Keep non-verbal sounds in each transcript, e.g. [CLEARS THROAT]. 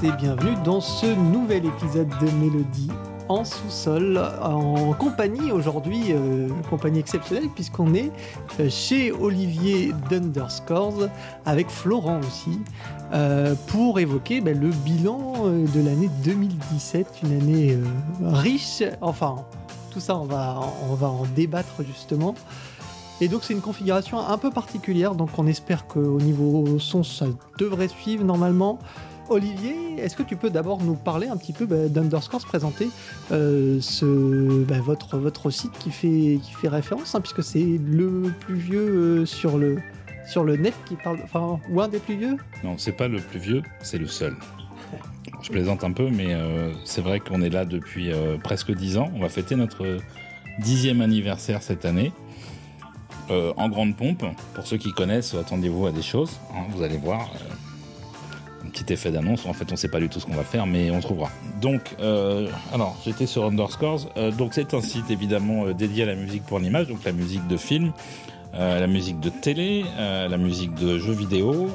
Et bienvenue dans ce nouvel épisode de Mélodie en sous-sol, en compagnie aujourd'hui, euh, compagnie exceptionnelle puisqu'on est euh, chez Olivier d'Underscores avec Florent aussi euh, pour évoquer ben, le bilan euh, de l'année 2017, une année riche. Enfin, tout ça on va, on va en débattre justement. Et donc c'est une configuration un peu particulière, donc on espère qu'au niveau son ça devrait suivre normalement. Olivier, est-ce que tu peux d'abord nous parler un petit peu bah, d'Underscore, présenter euh, bah, votre, site qui fait, référence, hein, puisque c'est le plus vieux euh, sur, le, net qui parle, enfin, ou un des plus vieux? Non, c'est pas le plus vieux, c'est le seul. Je plaisante un peu, mais euh, c'est vrai qu'on est là depuis presque dix ans. On va fêter notre dixième anniversaire cette année. En grande pompe. Pour ceux qui connaissent, attendez-vous à des choses. hein, vous allez voir. Petit effet d'annonce. En fait, on sait pas du tout ce qu'on va faire, mais on trouvera. Donc, euh, alors, j'étais sur Underscores. Euh, donc, c'est un site évidemment euh, dédié à la musique pour l'image, donc la musique de film, la musique de télé, la musique de jeux vidéo,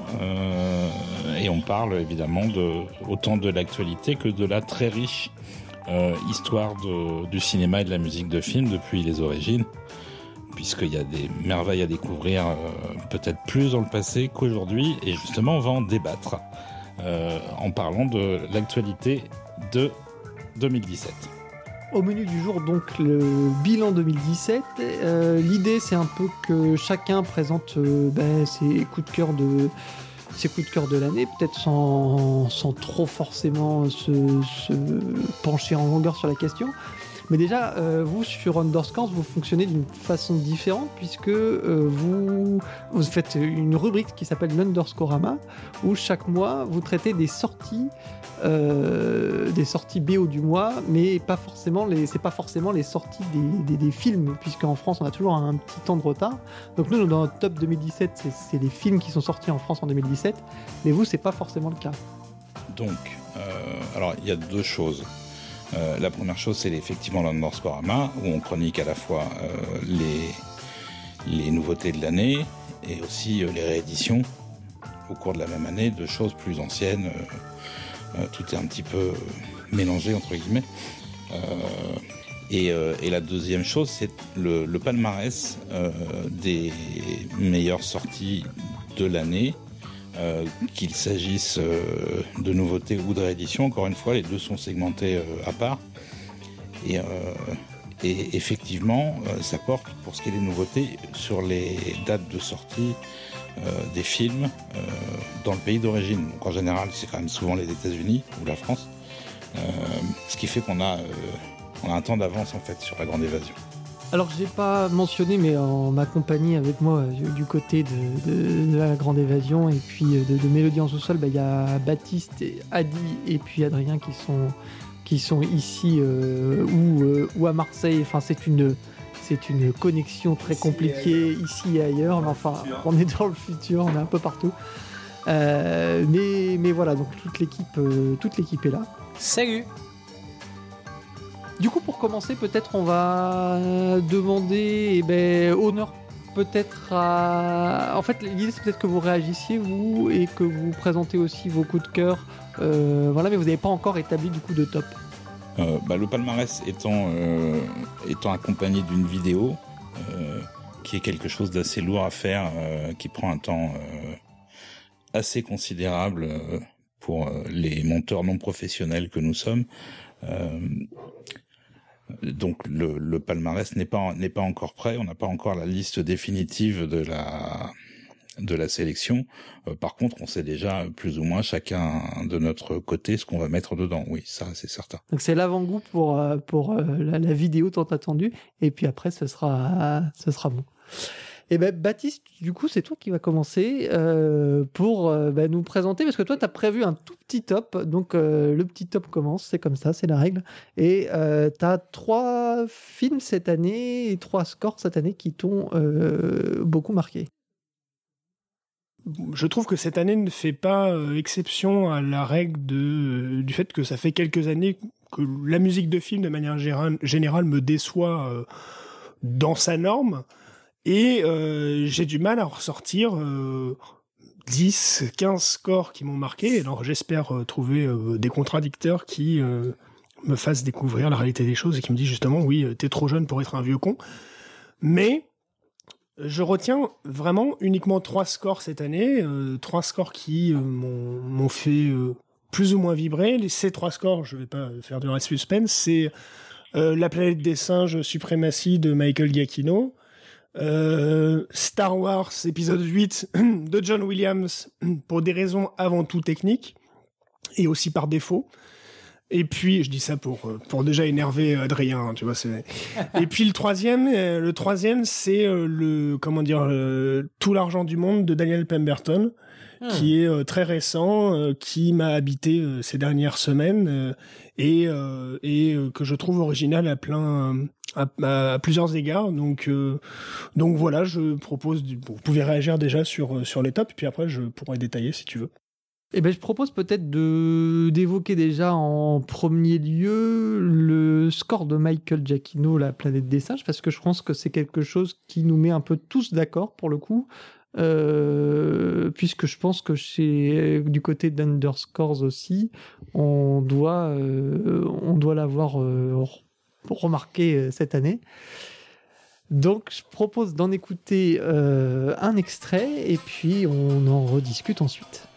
et on parle évidemment de autant de l'actualité que de la très riche histoire de- du cinéma et de la musique de film depuis les origines, puisqu'il y a des merveilles à découvrir peut-être plus dans le passé qu'aujourd'hui, et justement on va en débattre euh, en parlant de l'actualité de 2017. Au menu du jour, donc le bilan 2017. Euh, L'idée, c'est un peu que chacun présente euh, ben, ses coups de cœur de l'année, peut-être sans, trop forcément se pencher en longueur sur la question. Mais déjà, euh, vous sur Underscore, vous fonctionnez d'une façon différente puisque euh, vous, vous faites une rubrique qui s'appelle l'Underscorama où chaque mois vous traitez des sorties euh, des sorties BO du mois, mais pas forcément les, c'est pas forcément les sorties des, des, des films, puisqu'en France on a toujours un, petit temps de retard. Donc nous dans notre top 2017, c'est, les films qui sont sortis en France en 2017, mais vous c'est pas forcément le cas. Donc, alors il y a deux choses. Euh, la première chose, c'est effectivement l'Underscorama, où on chronique à la fois euh, les, nouveautés de l'année et aussi euh, les rééditions au cours de la même année de choses plus anciennes. Tout est un petit peu mélangé, entre guillemets. Et, la deuxième chose, c'est le, palmarès des meilleures sorties de l'année euh, qu'il s'agisse euh, de nouveautés ou de rééditions. Encore une fois, les deux sont segmentés euh, à part. Et, effectivement, ça porte, pour ce qui est des nouveautés, sur les dates de sortie des films dans le pays d'origine. Donc en général, c'est quand même souvent les États-Unis ou la France. Ce qui fait qu'on a, a un temps d'avance en fait sur la grande évasion. Alors j'ai pas mentionné, mais en ma compagnie avec moi euh, du côté de, de- de la Grande Évasion et puis euh, de, de Mélodie en sous-sol, bah, il y a Baptiste, et Adi et puis Adrien qui sont qui sont ici euh, ou, euh, ou à Marseille. Enfin c'est une c'est une connexion très compliquée ici et ailleurs. Mais enfin on est dans le futur, on est un peu partout. Euh, mais mais voilà donc toute l'équipe euh, toute l'équipe est là. Salut Du coup, pour commencer, peut-être on va demander eh ben, honneur peut-être à... En fait, l'idée c'est peut-être que vous réagissiez, vous, et que vous présentez aussi vos coups de cœur. Euh, voilà, mais vous n'avez pas encore établi du coup de top. Euh, bah, le palmarès étant, euh, étant accompagné d'une vidéo, qui est quelque chose d'assez lourd à faire, qui prend un temps assez considérable pour les monteurs non professionnels que nous sommes. Donc le, le palmarès n'est pas n'est pas encore prêt, on n'a pas encore la liste définitive de la de la sélection. Euh, par contre, on sait déjà plus ou moins chacun de notre côté ce qu'on va mettre dedans. Oui, ça c'est certain. Donc c'est l'avant-goût pour, euh, pour euh, la, la vidéo tant attendue, et puis après ce sera, ce sera bon. Et ben Baptiste, du coup, c'est toi qui va commencer euh, pour euh, bah, nous présenter, parce que toi, tu as prévu un tout petit top. Donc, euh, le petit top commence, c'est comme ça, c'est la règle. Et tu as trois films cette année et trois scores cette année qui t'ont beaucoup marqué. Je trouve que cette année ne fait pas exception à la règle de, du fait que ça fait quelques années que la musique de film, de manière générale, me déçoit dans sa norme. Et euh, j'ai du mal à ressortir euh, 10, 15 scores qui m'ont marqué. Alors j'espère trouver des contradicteurs qui me fassent découvrir la réalité des choses et qui me disent justement oui, t'es trop jeune pour être un vieux con. Mais je retiens vraiment uniquement trois scores cette année, trois scores qui m'ont fait plus ou moins vibrer. Ces trois scores, je vais pas faire de suspense, c'est La planète des singes, Suprématie de Michael Giacchino, euh, Star Wars épisode 8 [CLEARS THROAT] de John Williams [CLEARS THROAT] pour des raisons avant tout techniques et aussi par défaut. Et puis, je dis ça pour, euh, pour déjà énerver Adrien, hein, tu vois. [LAUGHS] Et puis le troisième, euh, le troisième, c'est le comment dire, tout l'argent du monde de Daniel Pemberton, hmm. qui est très récent, qui m'a habité ces dernières semaines et et que je trouve original à plein à, plusieurs égards. Donc, euh, donc voilà, je propose. vous pouvez réagir déjà sur, euh, sur tops, puis après, je pourrais détailler si tu veux. Eh ben, je propose peut-être de d'évoquer déjà en premier lieu le score de Michael Giacchino, La planète des singes, parce que je pense que c'est quelque chose qui nous met un peu tous d'accord pour le coup, euh, puisque je pense que chez du côté d'Underscores aussi, on doit doit l'avoir euh, cette année. Donc, je propose d'en écouter euh, un extrait et puis on en rediscute ensuite.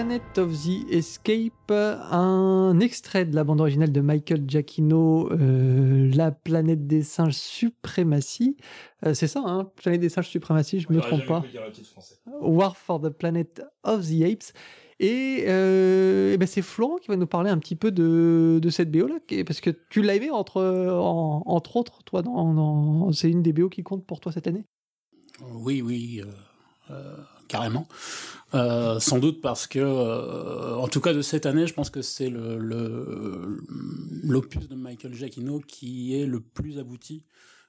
Planet of the Escape, un extrait de la bande originale de Michael Giacchino, euh, La planète des singes suprématie. Euh, c'est ça, hein Planète des singes suprématie, je ne me trompe pas. War for the Planet of the Apes. Et, euh, ben c'est Florent qui va nous parler un petit peu de, de cette BO là, parce que tu l'as aimé entre, entre autres, toi, dans, c'est une des BO qui compte pour toi cette année? Oui, oui, carrément. Euh, sans doute parce que, euh, en tout cas de cette année, je pense que c'est le, l'opus de Michael Giacchino qui est le plus abouti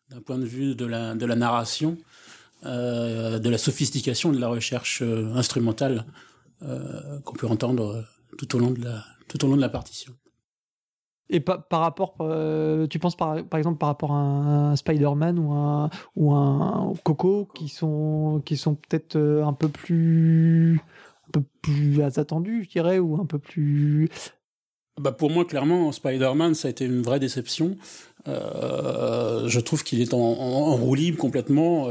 d'un point de vue de la, de la narration, euh, de la sophistication de la recherche instrumentale qu'on peut entendre tout au long de la, tout au long de la partition. Et par, par rapport, euh, tu penses par, par, exemple par rapport à un, Spider-Man ou un, ou un Coco qui sont, qui sont peut-être euh, un peu plus, un peu plus attendus, je dirais, ou un peu plus. Bah pour moi, clairement, Spider-Man, ça a été une vraie déception. Euh, je trouve qu'il est en, en, roue libre complètement.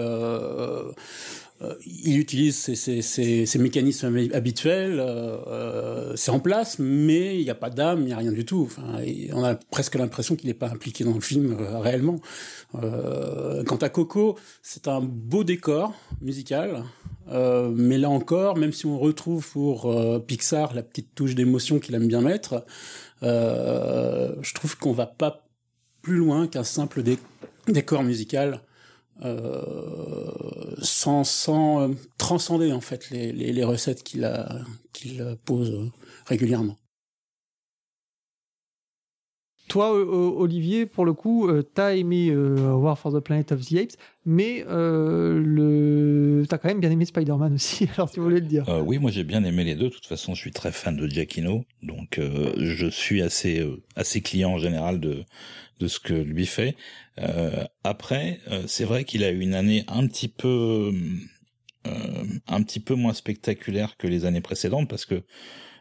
Il utilise ses, mécanismes habituels, euh, euh, c'est en place, mais il n'y a pas d'âme, il n'y a rien du tout. Enfin, on a presque l'impression qu'il n'est pas impliqué dans le film réellement. quant à Coco, c'est un beau décor musical, mais là encore, même si on retrouve pour Pixar la petite touche d'émotion qu'il aime bien mettre, je trouve qu'on va pas plus loin qu'un simple décor musical euh, sans, sans euh, transcender en fait les, les, les recettes qu'il qu'il pose euh, régulièrement. Toi, Olivier, pour le coup, t'as aimé War for the Planet of the Apes, mais le... t'as quand même bien aimé Spider-Man aussi, [LAUGHS] alors tu voulais le dire. oui, moi j'ai bien aimé les deux. De toute façon, je suis très fan de Giacchino, donc je suis assez assez client en général de de ce que lui fait. Euh, après, euh, c'est vrai qu'il a eu une année un petit peu, euh, un petit peu moins spectaculaire que les années précédentes parce que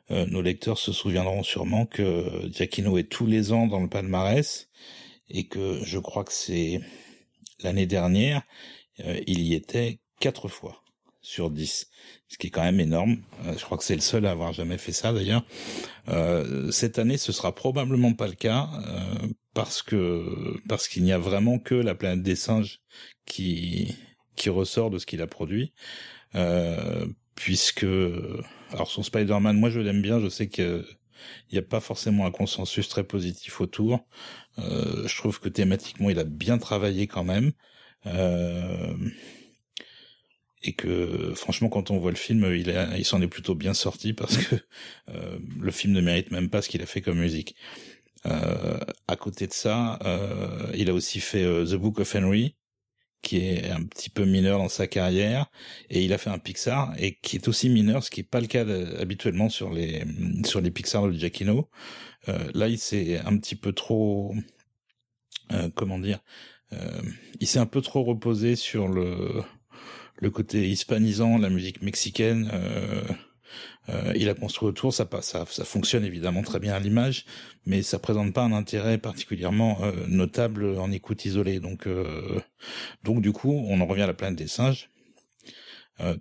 nos lecteurs se souviendront sûrement que Giacchino est tous les ans dans le palmarès et que je crois que c'est l'année dernière, il y était quatre fois sur 10, ce qui est quand même énorme. Euh, je crois que c'est le seul à avoir jamais fait ça d'ailleurs. Euh, cette année, ce sera probablement pas le cas euh, parce que parce qu'il n'y a vraiment que la planète des singes qui qui ressort de ce qu'il a produit, puisque alors son Spider-Man, moi je l'aime bien, je sais que il n'y a pas forcément un consensus très positif autour. je trouve que thématiquement, il a bien travaillé quand même. Euh, et que franchement quand on voit le film il, il s'en est plutôt bien sorti parce que euh, le film ne mérite même pas ce qu'il a fait comme musique. Euh, à côté de ça, euh, il a aussi fait euh, The Book of Henry, qui est un petit peu mineur dans sa carrière, et il a fait un Pixar et qui est aussi mineur, ce qui est pas le cas habituellement sur les sur les Pixar de Giacchino. Euh, là, il s'est un petit peu trop, comment dire, il s'est un peu trop reposé sur le le côté hispanisant, la musique mexicaine. Euh, euh, il a construit autour, ça, ça, ça fonctionne évidemment très bien à l'image, mais ça présente pas un intérêt particulièrement euh, notable en écoute isolée. Donc, euh, donc du coup, on en revient à la planète des singes,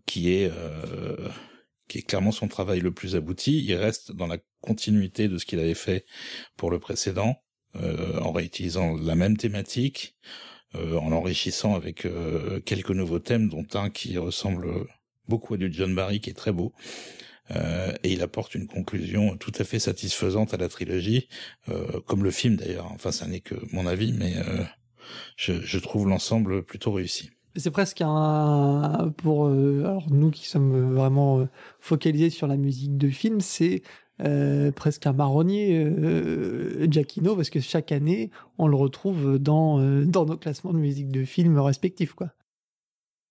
qui est qui est clairement son travail le plus abouti. Il reste dans la continuité de ce qu'il avait fait pour le précédent, en réutilisant la même thématique, en l'enrichissant avec quelques nouveaux thèmes, dont un qui ressemble beaucoup à du John Barry, qui est très beau. Euh, et il apporte une conclusion tout à fait satisfaisante à la trilogie, euh, comme le film d'ailleurs. Enfin, ça n'est que mon avis, mais euh, je, je, trouve l'ensemble plutôt réussi. C'est presque un pour alors nous qui sommes vraiment focalisés sur la musique de film, c'est euh, presque un marronnier euh, Giacchino parce que chaque année on le retrouve dans euh, dans nos classements de musique de films respectifs quoi.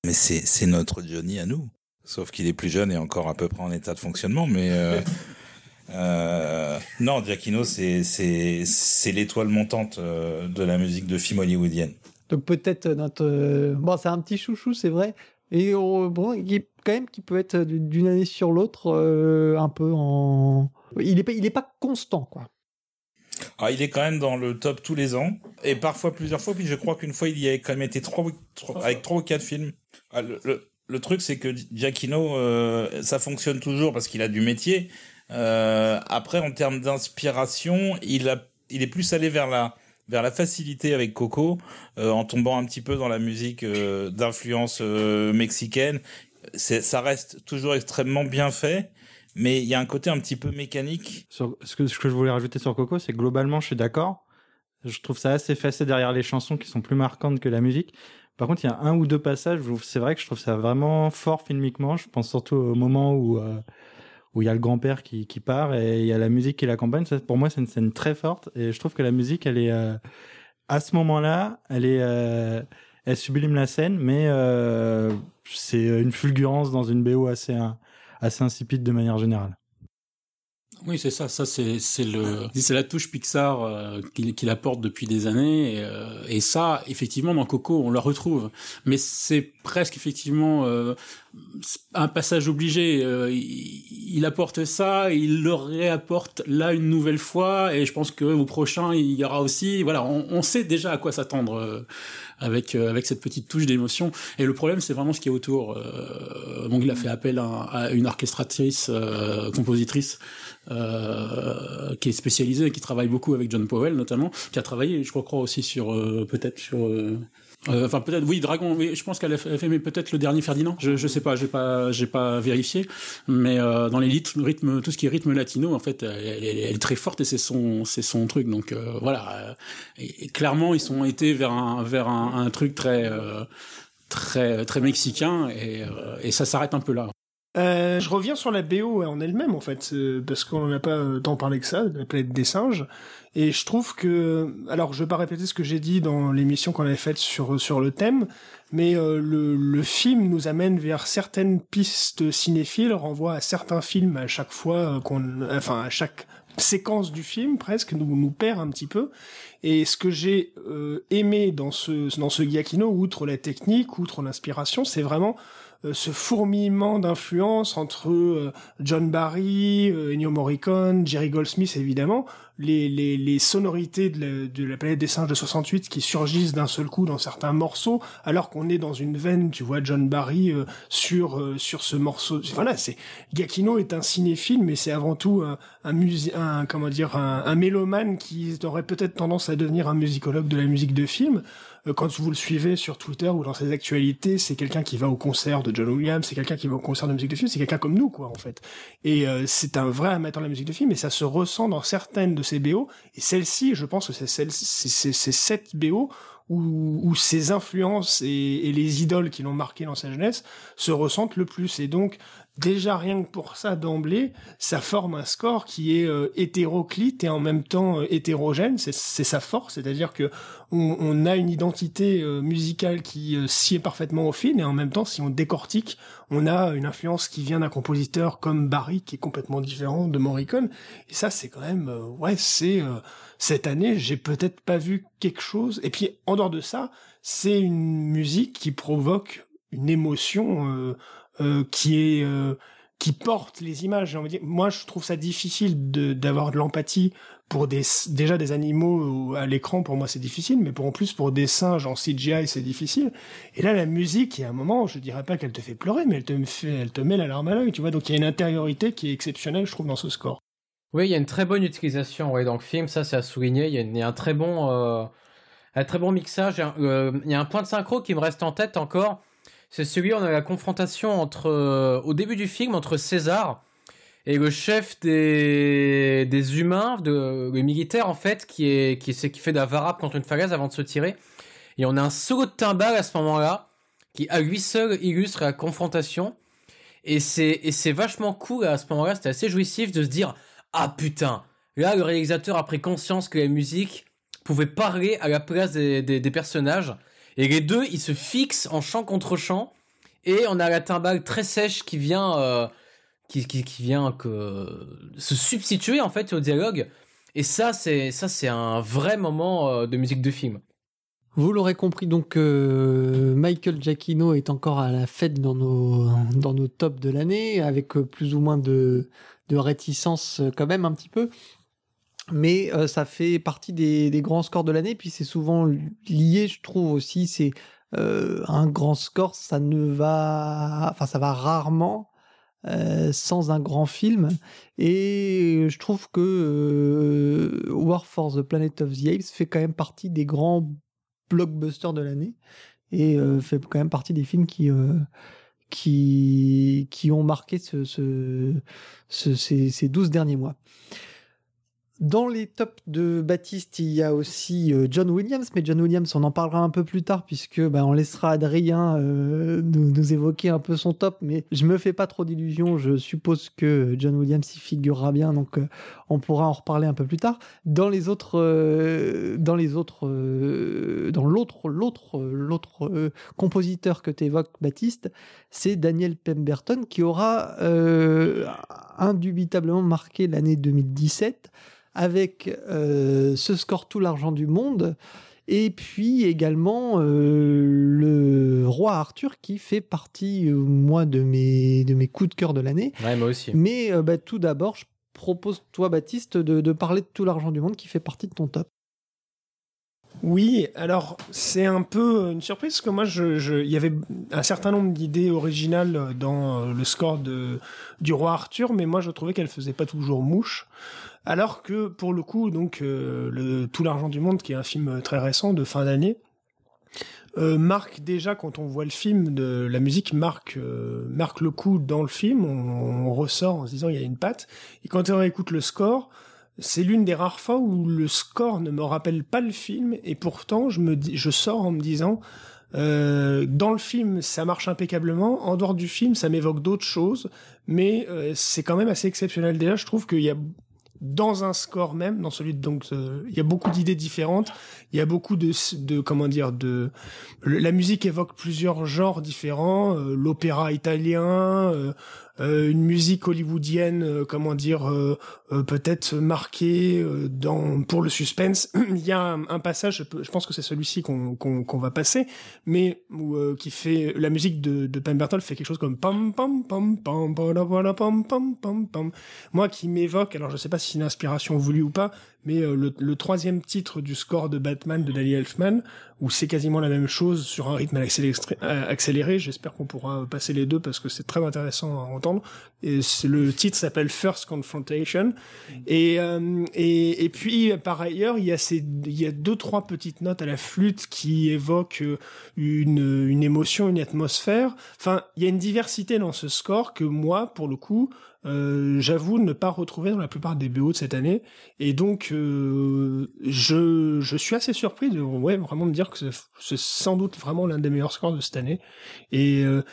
Mais c'est c'est notre Johnny à nous, sauf qu'il est plus jeune et encore à peu près en état de fonctionnement, mais euh, [LAUGHS] euh, non Giacchino c'est c'est c'est l'étoile montante de la musique de film hollywoodienne. Donc peut-être notre bon c'est un petit chouchou c'est vrai et bon il quand même qui peut être d'une année sur l'autre un peu en il est pas, il est pas constant, quoi. Ah, il est quand même dans le top tous les ans et parfois plusieurs fois. Puis je crois qu'une fois il y a quand même été trois, avec trois ou quatre films. Ah, le, le, truc c'est que Giacchino, euh, ça fonctionne toujours parce qu'il a du métier. Euh, après, en termes d'inspiration, il a, il est plus allé vers la vers la facilité avec Coco, euh, en tombant un petit peu dans la musique euh, d'influence euh, mexicaine. Ça reste toujours extrêmement bien fait mais il y a un côté un petit peu mécanique. ce, que, ce que je voulais rajouter sur Coco, c'est globalement, je suis d'accord. Je trouve ça assez effacé derrière les chansons qui sont plus marquantes que la musique. Par contre, il y a un ou deux passages où c'est vrai que je trouve ça vraiment fort filmiquement. Je pense surtout au moment où euh, où il y a le grand-père qui, qui part et il y a la musique qui l'accompagne. Ça, pour moi, c'est une scène très forte et je trouve que la musique, elle est euh, à ce moment-là, elle est euh, elle sublime la scène, mais c'est une fulgurance dans une BO assez assez insipide de manière générale. Oui, c'est ça. Ça, c'est c'est le c'est la touche Pixar euh, qu'il apporte depuis des années. Et, euh, et, ça, effectivement, dans Coco, on le retrouve. Mais c'est presque effectivement euh, un passage obligé. Euh, il, il, apporte ça, il le réapporte là une nouvelle fois. Et je pense que au prochain, il y aura aussi. Voilà, on, on sait déjà à quoi s'attendre euh, avec avec cette petite touche d'émotion. Et le problème, c'est vraiment ce qui est autour. donc, il a fait appel à, à une orchestratrice, compositrice euh, qui est spécialisé, qui travaille beaucoup avec John Powell notamment, qui a travaillé, je crois, aussi sur euh, peut-être sur euh, euh, enfin peut-être oui Dragon oui, je pense qu'elle a fait mais peut-être le dernier Ferdinand. Je je sais pas j'ai pas j'ai pas vérifié. Mais euh, dans les rythmes tout ce qui est rythme latino en fait elle, est très forte et c'est son c'est son truc. Donc euh, voilà. Et, et, clairement ils sont été vers un vers un, un truc très très très mexicain et, et ça s'arrête un peu là euh, je reviens sur la BO en elle-même en fait, euh, parce qu'on n'a pas euh, tant parlé que ça, de la planète des singes. Et je trouve que, alors je vais pas répéter ce que j'ai dit dans l'émission qu'on avait faite sur sur le thème, mais euh, le, le film nous amène vers certaines pistes cinéphiles, renvoie à certains films à chaque fois qu'on, enfin à chaque séquence du film presque nous nous perd un petit peu. Et ce que j'ai euh, aimé dans ce dans ce Giacchino, outre la technique, outre l'inspiration, c'est vraiment ce fourmillement d'influence entre euh, John Barry, euh, Ennio Morricone, Jerry Goldsmith évidemment, les, les, les sonorités de la, de la, planète des singes de 68 qui surgissent d'un seul coup dans certains morceaux, alors qu'on est dans une veine, tu vois, John Barry euh, sur euh, sur ce morceau. Voilà, c'est Giacchino est un cinéphile, mais c'est avant tout un, un, un comment dire un, un mélomane qui aurait peut-être tendance à devenir un musicologue de la musique de film. Euh, quand vous le suivez sur Twitter ou dans ses actualités, c'est quelqu'un qui va au concert de John Williams, c'est quelqu'un qui va au concert de musique de film, c'est quelqu'un comme nous, quoi, en fait. Et euh, c'est un vrai amateur de la musique de film, et ça se ressent dans certaines de ses BO, et celle-ci, je pense que c'est celle, c'est cette BO où, où ses influences et, et les idoles qui l'ont marqué dans sa jeunesse se ressentent le plus. Et donc, déjà rien que pour ça d'emblée, ça forme un score qui est euh, hétéroclite et en même temps euh, hétérogène. C'est sa force, c'est-à-dire que on, on, a une identité euh, musicale qui sied parfaitement au film et en même temps, si on décortique, on a une influence qui vient d'un compositeur comme Barry qui est complètement différent de Morricone. Et ça, c'est quand même, ouais, c'est cette année, j'ai peut-être pas vu quelque chose. Et puis en dehors de ça, c'est une musique qui provoque une émotion euh, qui est euh, qui porte les images. Envie dire. Moi, je trouve ça difficile de d'avoir de, l'empathie pour des déjà des animaux à l'écran. Pour moi, c'est difficile, mais pour en plus pour des singes en CGI, c'est difficile. Et là, la musique, il y a un moment, je dirais pas qu'elle te fait pleurer, mais elle te elle te met la larme à l'œil. Tu vois, donc il y a une intériorité qui est exceptionnelle, je trouve, dans ce score. Oui, il y a une très bonne utilisation ouais, dans film, ça c'est à souligner. Il y, a, un très bon, euh, un très bon mixage. Euh, il y a un point de synchro qui me reste en tête encore c'est celui où on a la confrontation entre, euh, au début du film, entre César et le chef des, des humains, de, le militaire en fait, qui est, qui, fait de la varap contre une falaise avant de se tirer. Et on a un solo de timbal à ce moment-là, qui à lui seul illustre la confrontation. Et c'est, et c'est vachement cool à ce moment-là, c'était assez jouissif de se dire, ah putain, là le réalisateur a pris conscience que la musique pouvait parler à la place des, des personnages et les deux, ils se fixent en chant contre chant. Et on a la timbale très sèche qui vient, euh, qui, vient que, se substituer en fait au dialogue. Et ça, c'est ça, c'est un vrai moment euh, de musique de film. Vous l'aurez compris, donc euh, Michael Giacchino est encore à la fête dans nos dans nos tops de l'année, avec plus ou moins de de réticence quand même un petit peu mais euh, ça fait partie des, grands scores de l'année. Puis c'est souvent lié, je trouve aussi, c'est euh, un grand score, ça ne va, enfin ça va rarement euh, sans un grand film. Et je trouve que War for the Planet of the Apes fait quand même partie des grands blockbusters de l'année et fait quand même partie des films qui qui qui ont marqué ce, ce, ce ces, ces 12 derniers mois. Dans les tops de Baptiste, il y a aussi euh, John Williams, mais John Williams, on en parlera un peu plus tard puisque bah, on laissera Adrien euh, nous, évoquer un peu son top. Mais je me fais pas trop d'illusions. Je suppose que John Williams y figurera bien, donc euh, on pourra en reparler un peu plus tard. Dans les autres, dans les autres, dans l'autre, l'autre, l'autre compositeur que tu évoques, Baptiste, c'est Daniel Pemberton qui aura indubitablement marqué l'année 2017 avec euh, ce score tout l'argent du monde. Et puis également euh, le roi Arthur qui fait partie, euh, moi, de mes, de mes coups de cœur de l'année. Ouais, moi aussi. Mais bah, tout d'abord, je propose, toi, Baptiste, de, de parler de tout l'argent du monde qui fait partie de ton top. Oui, alors c'est un peu une surprise parce que moi, je, il y avait un certain nombre d'idées originales dans le score de, du roi Arthur, mais moi je trouvais qu'elle faisait pas toujours mouche. Alors que pour le coup, donc euh, le Tout l'argent du monde, qui est un film très récent de fin d'année, euh, marque déjà quand on voit le film, de la musique marque euh, marque le coup dans le film. On, ressort en se disant il y a une patte. Et quand on écoute le score, c'est l'une des rares fois où le score ne me rappelle pas le film et pourtant je me je sors en me disant dans le film, ça marche impeccablement. En dehors du film, ça m'évoque d'autres choses, mais c'est quand même assez exceptionnel. Déjà, je trouve qu'il y a dans un score même, dans celui de donc euh, il y a beaucoup d'idées différentes, il y a beaucoup de de comment dire de la musique évoque plusieurs genres différents, euh, l'opéra italien, euh, euh, une musique hollywoodienne, euh, comment dire, euh, peut-être marquée dans pour le suspense. [CLEARS THROAT] Il y a un, passage, je pense que c'est celui-ci qu'on qu'on va passer, mais où, qui fait la musique de, de Pemberton fait quelque chose comme pam pam pam pam pam pam pam pam pam. Moi, qui m'évoque, alors je sais pas si c'est une inspiration voulue ou pas, mais le, le, troisième titre du score de Batman de Danny Elfman, où c'est quasiment la même chose sur un rythme accéléré. J'espère qu'on pourra passer les deux parce que c'est très intéressant à entendre. Et le titre s'appelle First Confrontation. Et, euh, puis par ailleurs, il y a deux trois petites notes à la flûte qui évoquent euh, une émotion, une atmosphère. Enfin, il y a une diversité dans ce score que moi, pour le coup, euh, j'avoue ne pas retrouver dans la plupart des BO de cette année. Et donc, euh, je, je suis assez surpris de ouais, vraiment me dire que c'est sans doute vraiment l'un des meilleurs scores de cette année. Et, euh,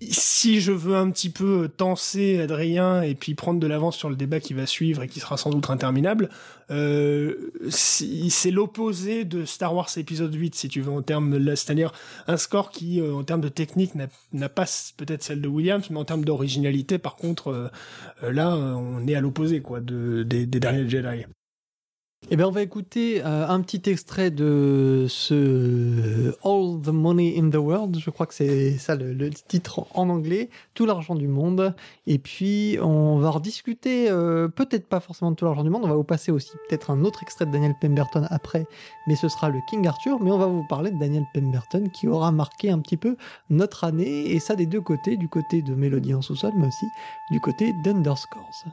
si je veux un petit peu tenser Adrien et puis prendre de l'avance sur le débat qui va suivre et qui sera sans doute interminable, euh, c'est l'opposé de Star Wars épisode 8 si tu veux en termes c'est-à-dire un score qui euh, en termes de technique n'a pas peut-être celle de Williams mais en termes d'originalité par contre euh, là on est à l'opposé quoi de, des, des derniers Jedi. Eh bien, on va écouter euh, un petit extrait de ce All the Money in the World. Je crois que c'est ça le, titre en anglais. Tout l'argent du monde. Et puis, on va rediscuter, euh, peut-être pas forcément de tout l'argent du monde. On va vous passer aussi peut-être un autre extrait de Daniel Pemberton après, mais ce sera le King Arthur. Mais on va vous parler de Daniel Pemberton qui aura marqué un petit peu notre année. Et ça des deux côtés, du côté de Mélodie en sous-sol, mais aussi du côté d'Underscores.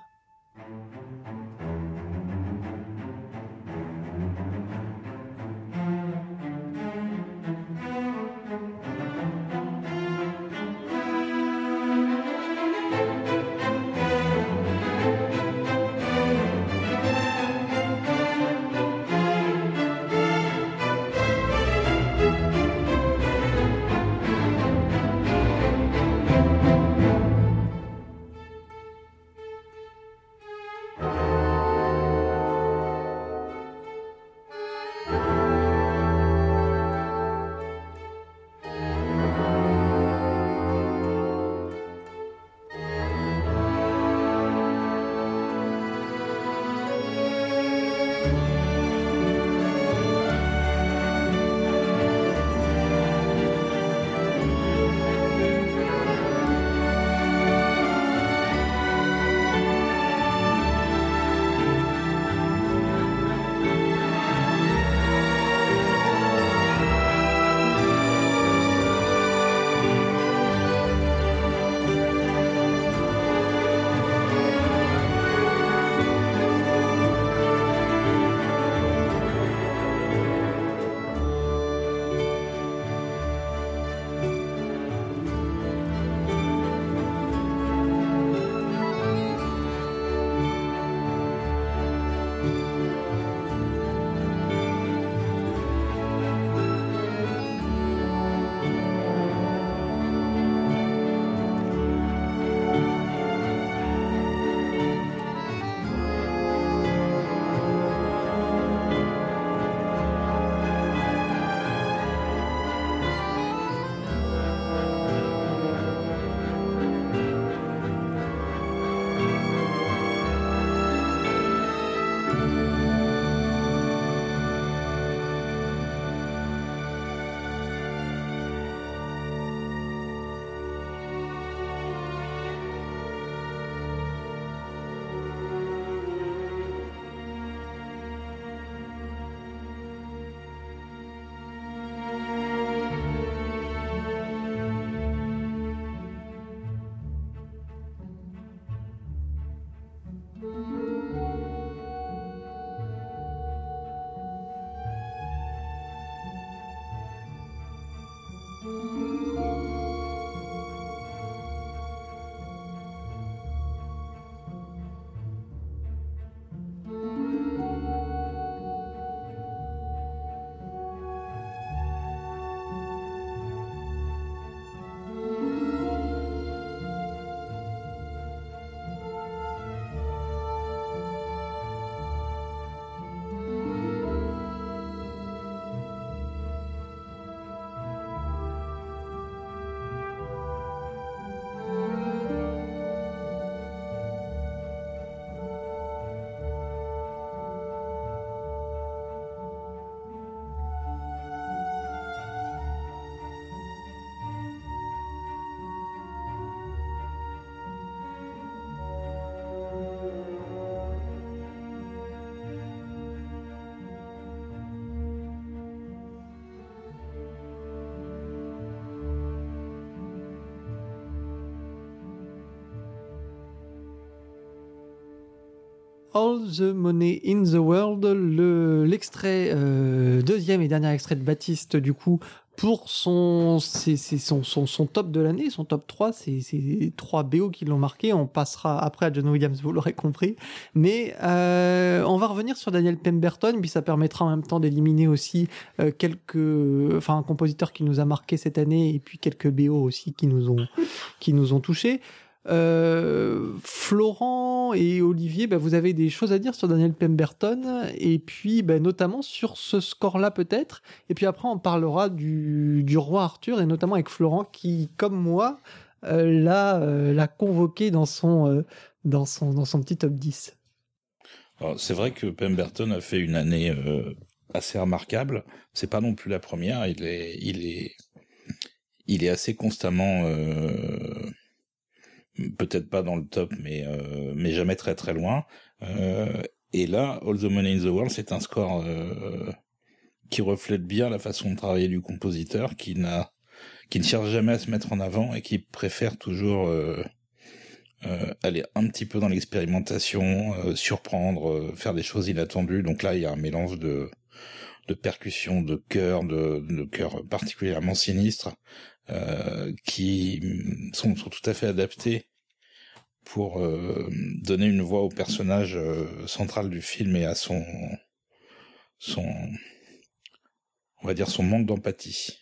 All the Money in the World, le, l'extrait, euh, deuxième et dernier extrait de Baptiste, du coup, pour son, c'est, son, son, son top de l'année, son top 3, c'est, c'est trois BO qui l'ont marqué. On passera après à John Williams, vous l'aurez compris. Mais euh, on va revenir sur Daniel Pemberton, puis ça permettra en même temps d'éliminer aussi euh, quelques, enfin un compositeur qui nous a marqué cette année, et puis quelques BO aussi qui nous ont, qui nous ont touchés. Euh, Florent et Olivier, bah, vous avez des choses à dire sur Daniel Pemberton, et puis bah, notamment sur ce score-là peut-être. Et puis après, on parlera du, roi Arthur, et notamment avec Florent qui, comme moi, euh, l'a, euh, l'a convoqué dans son, petit top 10. Alors, c'est vrai que Pemberton a fait une année assez remarquable. C'est pas non plus la première. Il est, assez constamment, peut-être pas dans le top, mais euh, mais jamais très très loin. Euh, et là, All the Money in the World, c'est un score euh, qui reflète bien la façon de travailler du compositeur, qui n'a, qui ne cherche jamais à se mettre en avant et qui préfère toujours euh, euh, aller un petit peu dans l'expérimentation, euh, surprendre, euh, faire des choses inattendues. Donc là, il y a un mélange de de percussions, de chœurs, de, de chœurs particulièrement sinistres, euh, qui sont, sont tout à fait adaptés pour euh, donner une voix au personnage euh, central du film et à son son on va dire son manque d'empathie.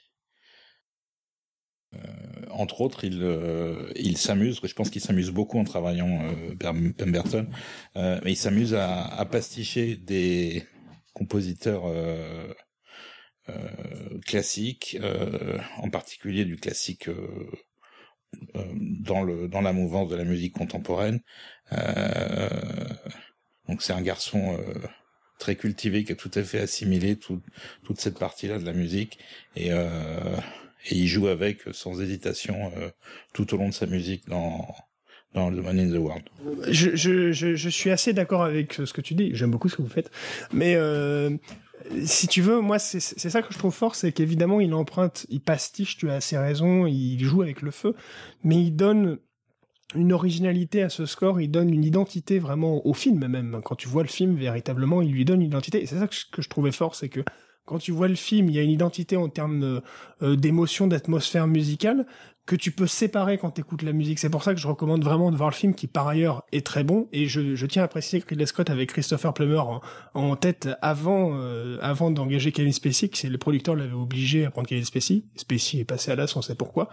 Euh, entre autres, il euh, il s'amuse. Je pense qu'il s'amuse beaucoup en travaillant euh, Pem- Pemberton, euh, mais il s'amuse à, à pasticher des compositeurs euh, classiques, euh, en particulier du classique euh, dans le dans la mouvance de la musique contemporaine. Donc c'est un garçon très cultivé qui a tout à fait assimilé tout, toute cette partie-là de la musique et il joue avec sans hésitation tout au long de sa musique dans dans The Man in the World. Je, je, je, suis assez d'accord avec ce que tu dis. J'aime beaucoup ce que vous faites. Mais si tu veux, moi, c'est ça que je trouve fort, c'est qu'évidemment, il emprunte, il pastiche, tu as assez raison, il joue avec le feu, mais il donne une originalité à ce score, il donne une identité vraiment au film même. Quand tu vois le film, véritablement, il lui donne une identité. Et c'est ça que je, que je trouvais fort, c'est que quand tu vois le film, il y a une identité en termes euh, d'émotion, d'atmosphère musicale que tu peux séparer quand tu écoutes la musique. C'est pour ça que je recommande vraiment de voir le film qui par ailleurs est très bon et je, je tiens à préciser que Ridley Scott avait Christopher Plummer en, tête avant euh, avant d'engager Kevin Spacey, que c'est le producteur l'avait obligé à prendre Kevin Spacey. Spacey est passé à l'as, on sait pourquoi.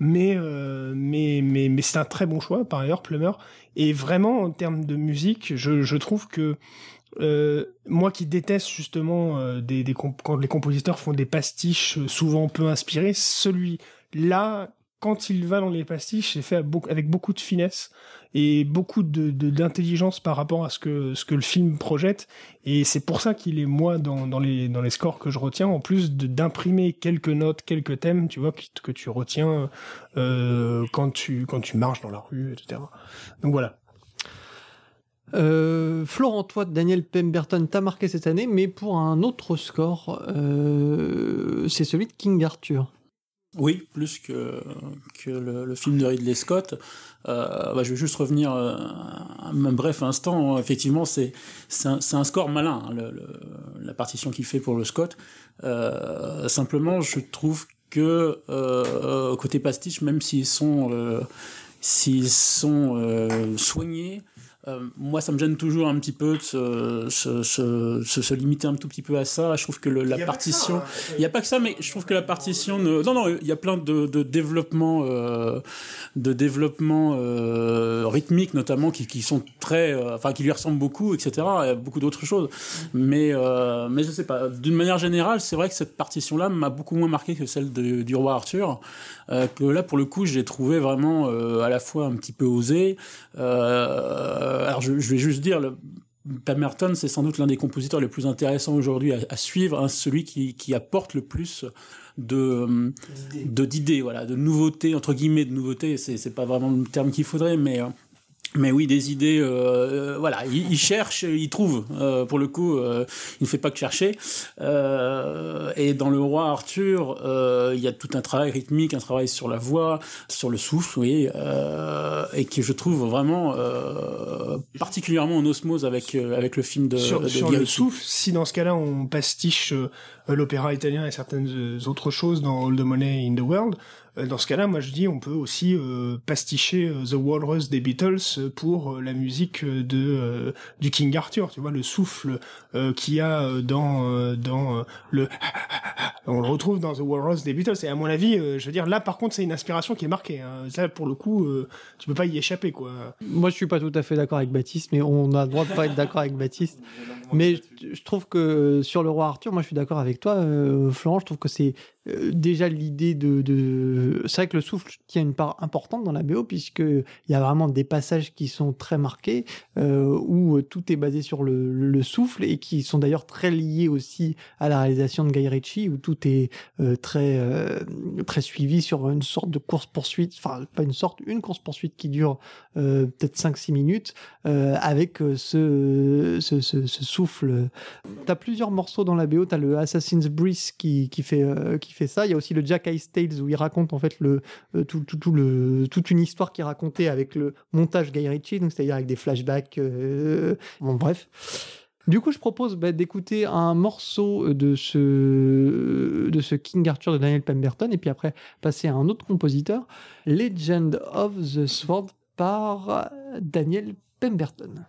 Mais euh, mais mais mais c'est un très bon choix par ailleurs Plummer et vraiment en termes de musique, je je trouve que euh, moi qui déteste justement euh, des, des comp- quand les compositeurs font des pastiches souvent peu inspirés, celui-là, quand il va dans les pastiches, c'est fait avec beaucoup de finesse et beaucoup d'intelligence par rapport à ce que ce que le film projette. Et c'est pour ça qu'il est moi dans, les dans les scores que je retiens, en plus d'imprimer quelques notes, quelques thèmes, tu vois, que, tu retiens euh, quand tu quand tu marches dans la rue, etc. Donc voilà. Euh, Florent, toi, Daniel Pemberton t'a marqué cette année, mais pour un autre score, euh, c'est celui de King Arthur. Oui, plus que, que le, film de Ridley Scott. Euh, bah, je vais juste revenir euh, un bref instant. Effectivement, c'est un, un score malin, hein, la partition qu'il fait pour le Scott. Euh, simplement, je trouve que euh, côté pastiche, même s'ils sont s'ils sont soignés, euh, moi, ça me gêne toujours un petit peu de se, se, se, se- se limiter un tout petit peu à ça. Je trouve que le- la partition, il n'y a pas que ça, mais je trouve que la partition ne... Non, non, il y a plein de, de développements, euh, de développements euh, rythmiques notamment qui, qui sont très... euh, Enfin, qui lui ressemblent beaucoup, etc. Il y a beaucoup d'autres choses. Mais, mais je sais pas. D'une manière générale, c'est vrai que cette partition-là m'a beaucoup moins marqué que celle de- du roi Arthur. Euh, que là, pour le coup, j'ai trouvé vraiment euh, à la fois un petit peu osé. Euh, alors, je, je vais juste dire... Le, c'est sans doute l'un des compositeurs les plus intéressants aujourd'hui à, à suivre, hein, celui qui, qui apporte le plus de d'idées, voilà, de nouveautés entre guillemets de nouveautés. C'est c'est pas vraiment le terme qu'il faudrait, mais mais oui, des idées, euh, euh, voilà, il, il cherche, il trouve. Euh, pour le coup, euh, il ne fait pas que chercher. Euh, et dans le roi Arthur, euh, il y a tout un travail rythmique, un travail sur la voix, sur le souffle, oui. Euh, et que je trouve vraiment particulièrement en osmose avec avec le film de sur, de sur le souffle. Si dans ce cas-là on pastiche l'opéra italien et certaines autres choses dans All the Money in the World, dans ce cas-là, moi je dis on peut aussi euh, pasticher euh, The Walrus des Beatles euh, pour euh, la musique euh, de euh, du King Arthur. Tu vois le souffle euh, qu'il y a euh, dans euh, dans euh, le [LAUGHS] on le retrouve dans The Walrus des Beatles. Et à mon avis, euh, je veux dire là par contre c'est une inspiration qui est marquée. Hein. Ça pour le coup, euh, tu peux pas y échapper quoi. Moi, je suis pas tout à fait d'accord avec Baptiste, mais on a le droit de pas être d'accord avec Baptiste. Mais je, je trouve que sur le roi Arthur, moi, je suis d'accord avec toi, euh, Florent. Je trouve que c'est euh, déjà l'idée de, c'est vrai que le souffle tient une part importante dans la BO puisque il y a vraiment des passages qui sont très marqués euh, où tout est basé sur le, le souffle et qui sont d'ailleurs très liés aussi à la réalisation de Guy Ritchie où tout est euh, très euh, très suivi sur une sorte de course poursuite, enfin pas une sorte, une course poursuite qui dure euh, peut-être 5-6 minutes euh, avec euh, ce, ce, souffle. T'as plusieurs morceaux dans la BO, t'as le Assassin's Breeze qui, qui, fait, euh, ça, il y a aussi le Jack Ice Tales où il raconte en fait le, euh, tout, tout, tout le, toute une histoire qui est racontée avec le montage Guy Ritchie, donc c'est-à-dire avec des flashbacks. euh, bon bref. Du coup, je propose bah, d'écouter un morceau de ce, de ce King Arthur de Daniel Pemberton et puis après passer à un autre compositeur, Legend of the Sword par Daniel Pemberton.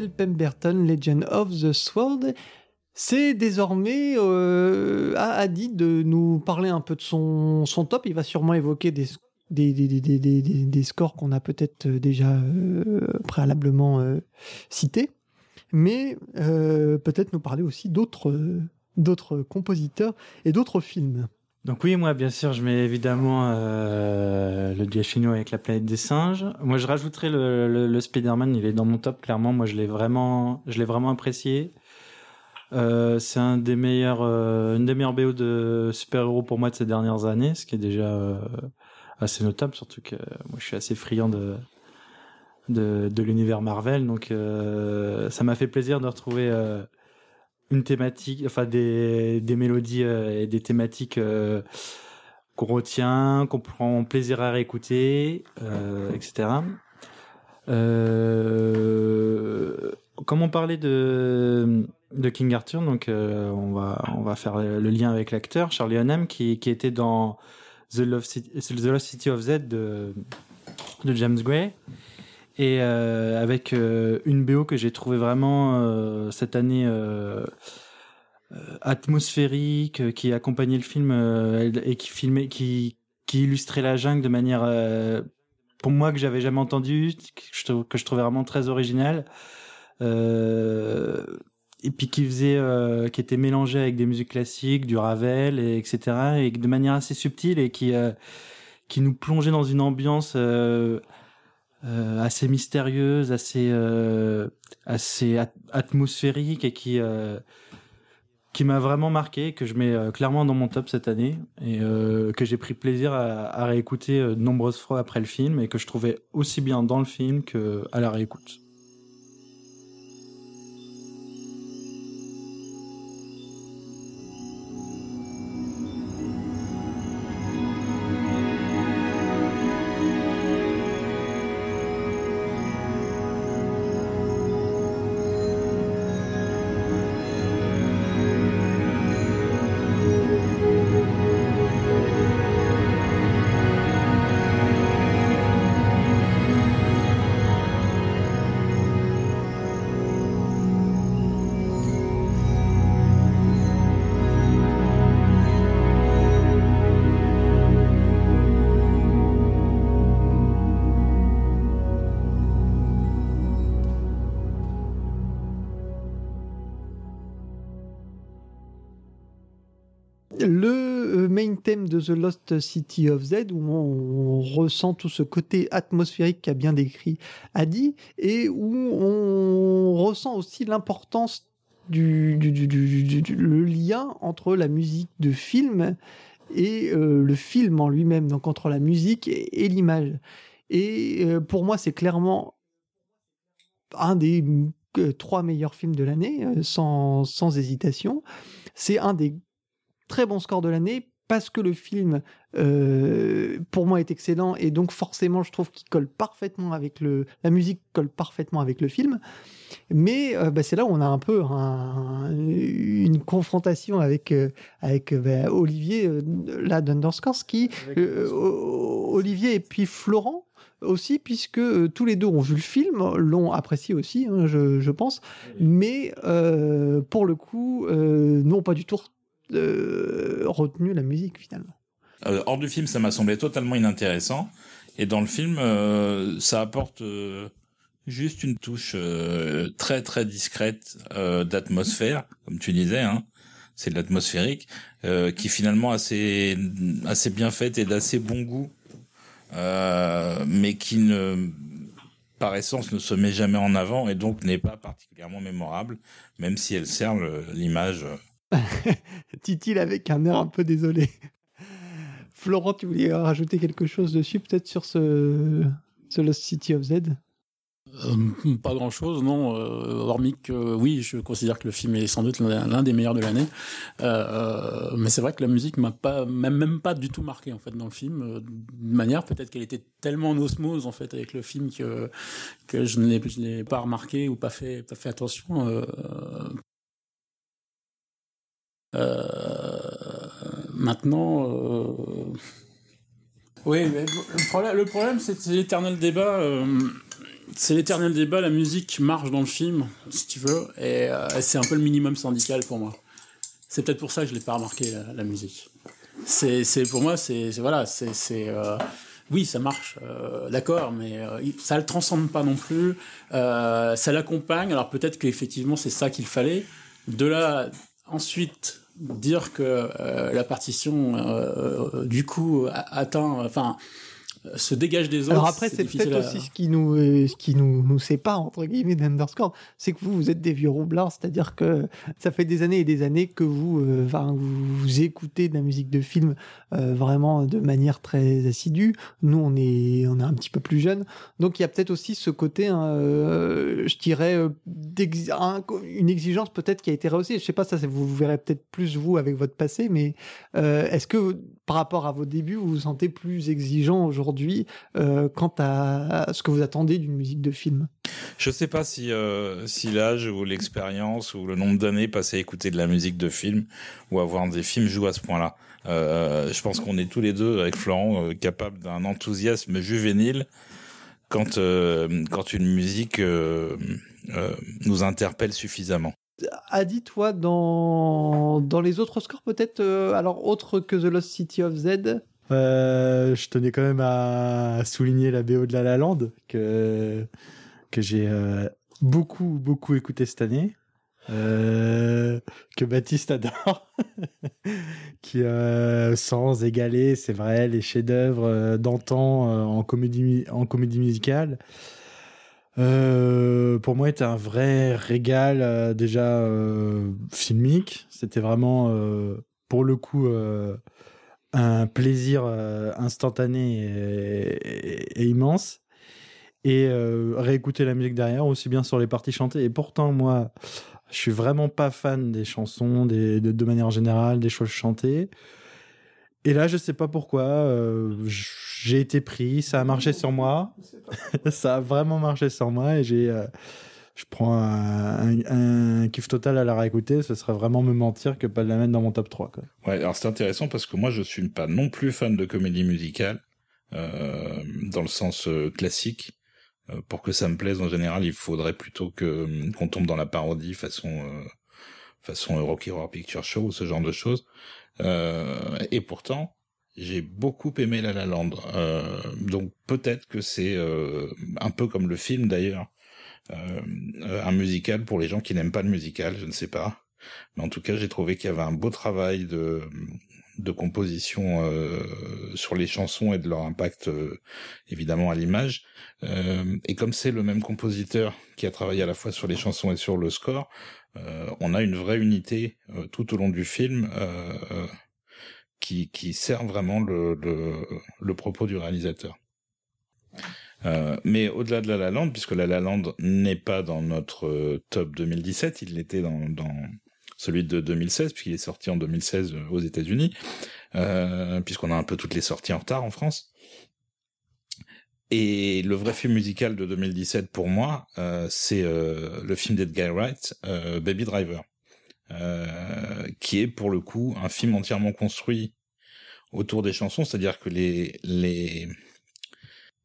Pemberton, Legend of the Sword. C'est désormais euh, à de nous parler un peu de son, top. Il va sûrement évoquer des, scores qu'on a peut-être déjà euh, préalablement euh, cités, mais euh, peut-être nous parler aussi d'autres euh, d'autres compositeurs et d'autres films. Donc oui, moi, bien sûr, je mets évidemment euh, le Giacchino avec la planète des singes. Moi, je rajouterais le, le, le Spider-Man, il est dans mon top, clairement. Moi, je l'ai vraiment, je l'ai vraiment apprécié. Euh, c'est un des meilleurs, euh, une des meilleures BO de super-héros pour moi de ces dernières années, ce qui est déjà euh, assez notable, surtout que moi je suis assez friand de de, de l'univers Marvel, donc euh, ça m'a fait plaisir de retrouver euh, une thématique, enfin des, des mélodies euh, et des thématiques euh, qu'on retient, qu'on prend plaisir à réécouter, euh, etc. Comme on parlait de, de King Arthur, donc on va on va faire le lien avec l'acteur Charlie Hunnam qui qui était dans The Lost City, Lost City of Z de de James Gray et euh, avec euh, une BO que j'ai trouvé vraiment euh, cette année euh, euh, atmosphérique, euh, qui accompagnait le film et qui filmait, qui qui illustrait la jungle de manière pour moi que j'avais jamais entendu, que je, trouvais vraiment très original. Euh, et puis qui faisait, qui était mélangé avec des musiques classiques, du Ravel, et etc. Et de manière assez subtile et qui qui nous plongeait dans une ambiance euh, assez mystérieuse, assez euh, assez at- atmosphérique et qui euh, qui m'a vraiment marqué, que je mets euh, clairement dans mon top cette année et euh, que j'ai pris plaisir à, à réécouter euh, de nombreuses fois après le film et que je trouvais aussi bien dans le film que à la réécoute. The Lost City of Z, où on, ressent tout ce côté atmosphérique qu'a bien décrit Adi, et où on ressent aussi l'importance du, le lien entre la musique de film et euh, le film en lui-même, donc entre la musique et, l'image. Et euh, pour moi, c'est clairement un des euh, trois meilleurs films de l'année, sans, sans hésitation. C'est un des très bons scores de l'année parce que le film, euh, pour moi, est excellent et donc forcément, je trouve qu'il colle parfaitement avec le, la musique colle parfaitement avec le film. Mais euh, bah, c'est là où on a un peu un- une confrontation avec euh, avec bah, Olivier là d'Underscores qui Olivier. Et puis Florent aussi, puisque euh, tous les deux ont vu le film, l'ont apprécié aussi, hein, je, je pense, mais euh, pour le coup, euh, n'ont pas du tout retenu la musique finalement. Euh, hors du film, ça m'a semblé totalement inintéressant. Et dans le film, euh, ça apporte euh, juste une touche euh, très très discrète euh, d'atmosphère, comme tu disais. Hein. C'est de l'atmosphérique euh, qui finalement assez assez bien faite et d'assez bon goût, euh, mais qui par essence ne se met jamais en avant et donc n'est pas particulièrement mémorable, même si elle sert l'image. Euh, [LAUGHS] Titil avec un air un peu désolé. Florent, tu voulais rajouter quelque chose dessus, peut-être sur ce, ce Lost City of Z? Euh, pas grand chose, non. euh, hormis que oui, je considère que le film est sans doute l'un des meilleurs de l'année. Euh, euh, mais c'est vrai que la musique m'a pas, même, pas du tout marqué en fait dans le film. De manière peut-être qu'elle était tellement en osmose en fait avec le film que que je ne l'ai pas remarqué ou pas fait pas fait attention. Euh, maintenant. euh, Oui, mais le problème, le problème c'est l'éternel débat. euh, c'est l'éternel débat. La musique marche dans le film, si tu veux, et c'est un peu le minimum syndical pour moi. C'est peut-être pour ça que je l'ai pas remarqué la, musique. C'est, pour moi, c'est, voilà, c'est, oui, ça marche, d'accord, mais ça le transcende pas non plus. Ça l'accompagne. Alors peut-être qu'effectivement c'est ça qu'il fallait. De là, ensuite dire que euh, la partition, euh, du coup, atteint, enfin, se dégage des autres. Alors après, c'est peut-être aussi ce qui nous, euh, ce qui nous, nous sépare entre guillemets d'Underscore, c'est que vous, vous êtes des vieux roublards, c'est-à-dire que ça fait des années et des années que vous, euh, vous, écoutez de la musique de film euh, vraiment de manière très assidue. Nous, on est, on est un petit peu plus jeunes, donc il y a peut-être aussi ce côté, hein, je dirais, une exigence peut-être qui a été rehaussée. Je sais pas, ça, vous, vous verrez peut-être plus vous avec votre passé, mais est-ce que par rapport à vos débuts, vous vous sentez plus exigeant aujourd'hui euh, quant à, ce que vous attendez d'une musique de film? Je ne sais pas si, euh, si l'âge ou l'expérience ou le nombre d'années passées à écouter de la musique de film ou à voir des films joue à ce point-là. Euh, je pense qu'on est tous les deux, avec Florent, capables d'un enthousiasme juvénile quand, quand une musique nous interpelle suffisamment. Adi, toi, dans, dans les autres scores, peut-être, alors autre que The Lost City of Z, euh, je tenais quand même à souligner la BO de La La Land que que j'ai euh, beaucoup beaucoup écouté cette année. Euh, que Baptiste adore, [LAUGHS] qui sans égaler, c'est vrai, les chefs-d'œuvre d'antan en comédie en comédie musicale. pour moi, était un vrai régal déjà filmique. C'était vraiment pour le coup un plaisir euh, instantané et, immense. Et euh, réécouter la musique derrière, aussi bien sur les parties chantées. Et pourtant, moi, je suis vraiment pas fan des chansons, des, de, manière générale, des choses chantées. Et là, je sais pas pourquoi, euh, j'ai été pris, ça a marché sur moi. [LAUGHS] ça a vraiment marché sur moi et j'ai je prends un, kiff total à la réécouter, ce serait vraiment me mentir que pas de la mettre dans mon top 3. Quoi. Ouais, alors c'est intéressant parce que moi je suis pas non plus fan de comédie musicale, euh, dans le sens euh, classique. Euh, pour que ça me plaise en général, il faudrait plutôt que qu'on tombe dans la parodie façon euh, façon Rocky Horror Picture Show ou ce genre de choses. et pourtant, j'ai beaucoup aimé La La Land. donc peut-être que c'est un peu comme le film d'ailleurs euh, un musical pour les gens qui n'aiment pas le musical, je ne sais pas. Mais en tout cas, j'ai trouvé qu'il y avait un beau travail de, de composition euh, sur les chansons et de leur impact euh, évidemment à l'image. Euh, et comme c'est le même compositeur qui a travaillé à la fois sur les chansons et sur le score, euh, on a une vraie unité tout au long du film qui, qui sert vraiment le, le, le propos du réalisateur. Euh, mais au-delà de La La Land, puisque La La Land n'est pas dans notre euh, top 2017, il l'était dans, celui de 2016, puisqu'il est sorti en 2016 euh, aux États-Unis, euh, puisqu'on a un peu toutes les sorties en retard en France. Et le vrai film musical de 2017 pour moi, c'est le film d'Edgar Wright, Baby Driver, qui est pour le coup un film entièrement construit autour des chansons, c'est-à-dire que les les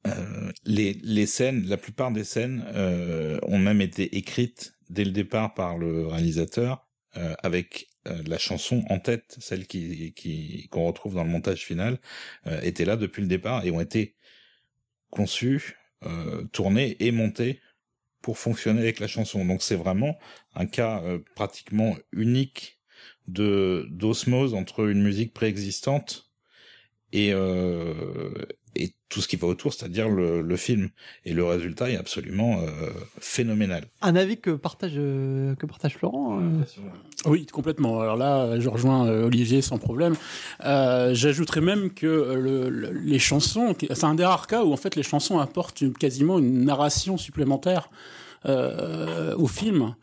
euh, les, les scènes, la plupart des scènes euh, ont même été écrites dès le départ par le réalisateur euh, avec euh, la chanson en tête, celle qui qu'on retrouve dans le montage final, euh, était là depuis le départ et ont été conçues, tournées et montées pour fonctionner avec la chanson. Donc c'est vraiment un cas pratiquement unique de d'osmose entre une musique préexistante et et tout ce qui va autour, c'est-à-dire le, le, film. Et le résultat est absolument euh, phénoménal. Un avis que partage, euh, que partage Florent euh? Oui, complètement. Alors là, je rejoins Olivier sans problème. Euh, J'ajouterais même que le, les chansons, c'est un des rares cas où en fait les chansons apportent quasiment une narration supplémentaire au film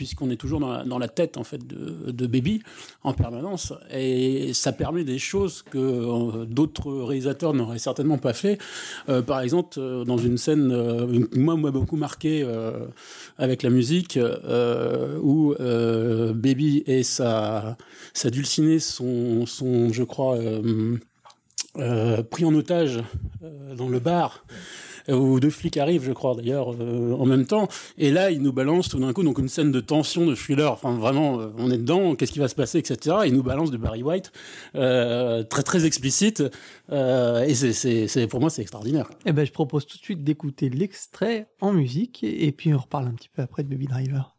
puisqu'on est toujours dans la, tête en fait de, Baby en permanence. Et ça permet des choses que euh, d'autres réalisateurs n'auraient certainement pas fait. Euh, par exemple euh, dans une scène euh, moi m'a beaucoup marqué avec la musique où Baby et sa sa dulcinée sont je crois pris en otage dans le bar où deux flics arrivent, je crois d'ailleurs, euh, en même temps. Et là, ils nous balancent tout d'un coup donc une scène de tension, de thriller. Enfin, vraiment, euh, on est dedans. Qu'est-ce qui va se passer, etc. Ils nous balancent de Barry White, euh, très très explicite. Euh, et c'est, pour moi, c'est extraordinaire. Eh ben, je propose tout de suite d'écouter l'extrait en musique, et puis on reparle un petit peu après de Baby Driver.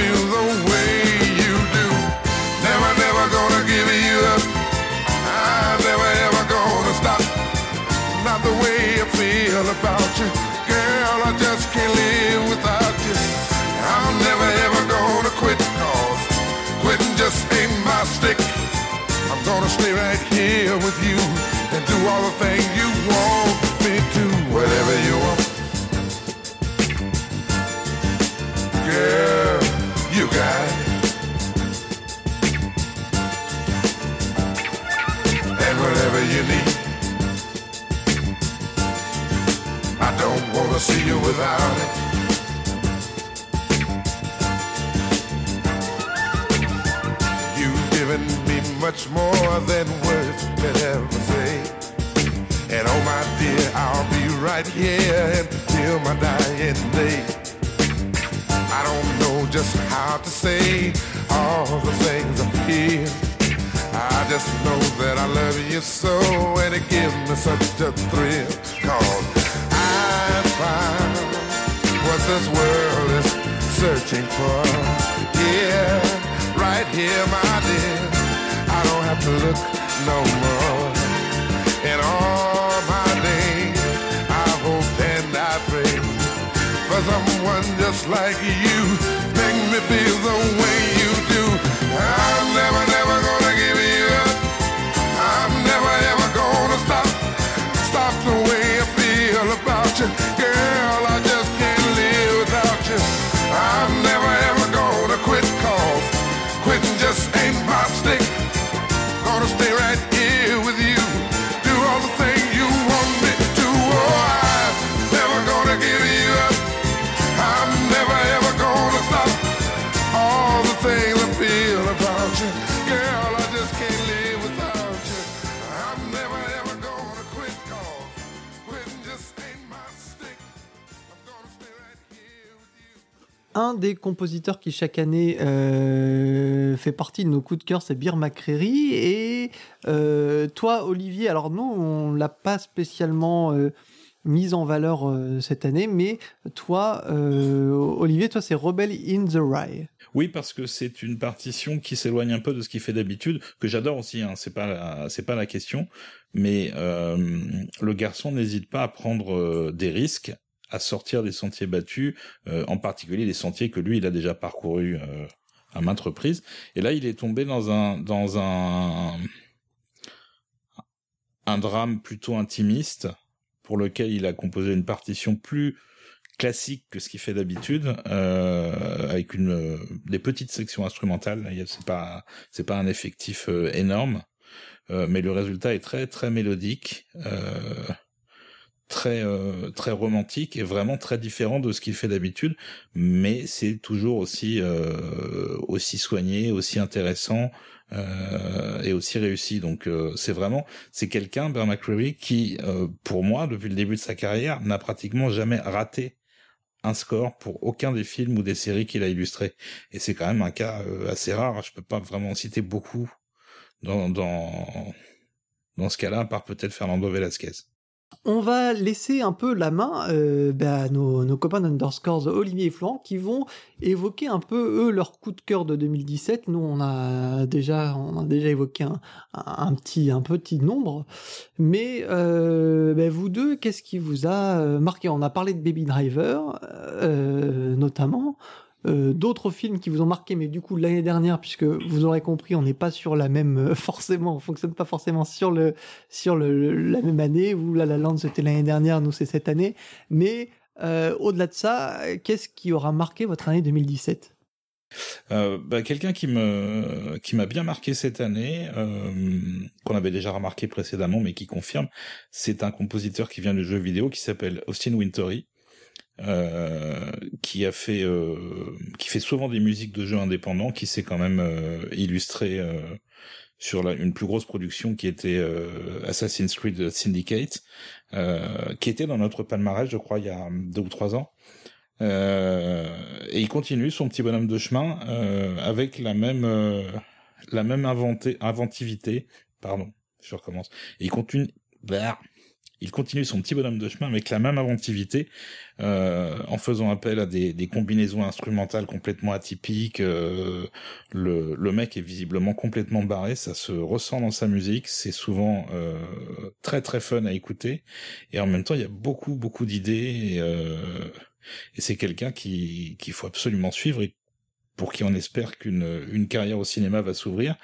Feel the way you do. Never, never gonna give you up. I'm never ever gonna stop. Not the way I feel about you. Girl, I just can't live without you. I'm never ever gonna quit cause quitting just ain't my stick. I'm gonna stay right here with you and do all the things much more than words could ever say. And oh my dear, I'll be right here until my dying day. I don't know just how to say all the things I feel. I just know that I love you so and it gives me such a thrill. Cause I found what this world is searching for. Yeah, right here, my dear. I don't have to look no more. In all my days, I hope and I pray for someone just like you. Make me feel the way you do. I'm never, never gonna give you up. I'm never ever gonna stop. Stop the way I feel about you. Girl, Un des compositeurs qui chaque année euh, fait partie de nos coups de cœur, c'est Bir McCreary. Et euh, toi, Olivier, alors nous, on l'a pas spécialement euh, mise en valeur euh, cette année, mais toi, Olivier, toi, c'est Rebel in the Rye. Oui, parce que c'est une partition qui s'éloigne un peu de ce qu'il fait d'habitude, que j'adore aussi. Hein, c'est pas c'est pas la question, mais le garçon n'hésite pas à prendre des risques, à sortir des sentiers battus, euh, en particulier les sentiers que lui il a déjà parcourus euh, à maintes reprises. Et là, il est tombé dans un dans un un drame plutôt intimiste pour lequel il a composé une partition plus classique que ce qu'il fait d'habitude, euh, avec une euh, des petites sections instrumentales. C'est pas c'est pas un effectif euh, énorme, euh, mais le résultat est très très mélodique, euh, très euh, très romantique et vraiment très différent de ce qu'il fait d'habitude. Mais c'est toujours aussi euh, aussi soigné, aussi intéressant. euh, et aussi réussi donc euh, c'est vraiment c'est quelqu'un Bear McCreary qui pour moi depuis le début de sa carrière n'a pratiquement jamais raté un score pour aucun des films ou des séries qu'il a illustrés. Et c'est quand même un cas assez rare. Je peux pas vraiment en citer beaucoup dans, dans, dans ce cas-là, à part peut-être Fernando Velasquez. On va laisser un peu la main euh, bah, à nos, copains d'Underscores, Olivier et Florent, qui vont évoquer un peu, eux, leur coup de cœur de 2017. Nous, on a déjà, déjà évoqué un, petit, nombre. Mais euh, bah, vous deux, qu'est-ce qui vous a euh, marqué? On a parlé de Baby Driver, notamment. Euh, d'autres films qui vous ont marqué, mais du coup l'année dernière, puisque vous aurez compris, on n'est pas sur la même euh, [LAUGHS] forcément, on fonctionne pas forcément sur le sur le, la même année. Vous, La La Land, c'était l'année dernière, nous c'est cette année. Mais euh, au-delà de ça, qu'est-ce qui aura marqué votre année 2017 euh, bah, quelqu'un qui me qui m'a bien marqué cette année, qu'on avait déjà remarqué précédemment, mais qui confirme, c'est un compositeur qui vient du jeu vidéo qui s'appelle Austin Wintory, qui a fait euh, qui fait souvent des musiques de jeux indépendants, qui s'est quand même euh, illustré euh, sur la, une plus grosse production qui était Assassin's Creed Syndicate, qui était dans notre palmarès, je crois, il y a deux ou trois ans. Euh, et il continue son petit bonhomme de chemin euh, avec la même la même inventé, inventivité. Pardon, je recommence. Et il continue. Bah, il continue son petit bonhomme de chemin avec la même inventivité, euh, en faisant appel à des, des, combinaisons instrumentales complètement atypiques. Euh, le, le, mec est visiblement complètement barré, ça se ressent dans sa musique, c'est souvent euh, très très fun à écouter, et en même temps il y a beaucoup beaucoup d'idées, et, euh, et c'est quelqu'un qui qu'il faut absolument suivre et pour qui on espère qu'une une carrière au cinéma va s'ouvrir.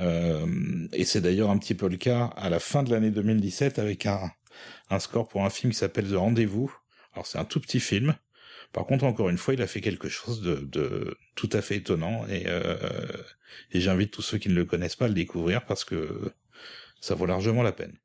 Euh, et c'est d'ailleurs un petit peu le cas à la fin de l'année 2017 avec un, un score pour un film qui s'appelle The Rendez-vous. Alors c'est un tout petit film. Par contre, encore une fois, il a fait quelque chose de, tout à fait étonnant euh, et j'invite tous ceux qui ne le connaissent pas à le découvrir parce que ça vaut largement la peine.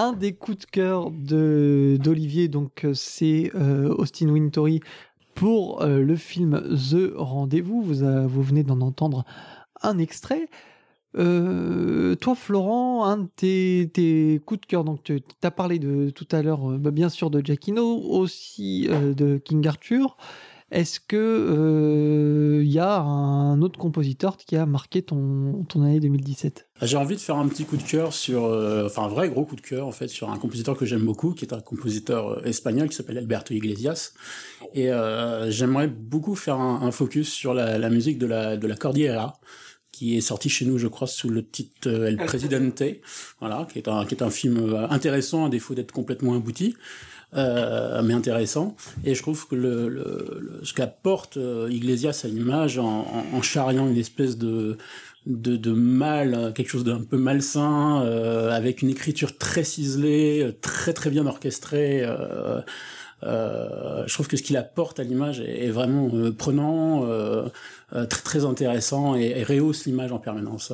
Un des coups de cœur d'Olivier, euh, c'est euh, Austin Wintory pour euh, le film The Rendez-vous. Vous, vous venez d'en entendre un extrait. toi, Florent, un de tes, coups de cœur, donc tu as parlé de tout à l'heure, bah, bien sûr, de Giacchino, aussi de King Arthur. Est-ce que il euh, y a un autre compositeur qui a marqué ton, ton année 2017 ah, J'ai envie de faire un petit coup de cœur sur, euh, enfin un vrai gros coup de cœur en fait sur un compositeur que j'aime beaucoup, qui est un compositeur euh, espagnol qui s'appelle Alberto Iglesias. Et j'aimerais beaucoup faire un, focus sur la, musique de la de la Cordillera qui est sorti chez nous, je crois, sous le titre El Presidente, voilà, qui est un qui est un film intéressant à défaut d'être complètement abouti. Euh, mais intéressant. Et je trouve que ce qu'apporte euh, Iglesias à l'image en, en, charriant une espèce de de, mal, quelque chose d'un peu malsain, euh, avec une écriture très ciselée, très très bien orchestrée. Euh, euh, je trouve que ce qu'il apporte à l'image est, vraiment prenant, très très intéressant et, rehausse l'image en permanence.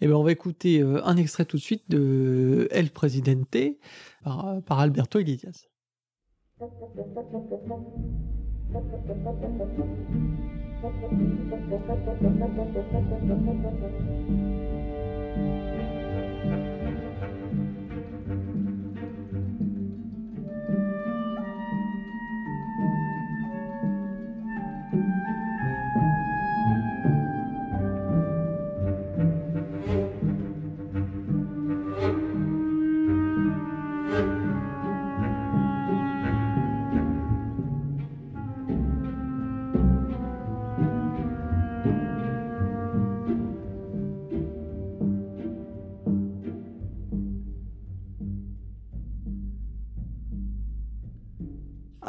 Eh ben, on va écouter un extrait tout de suite de El Presidente par Alberto Iglesias. Thank you.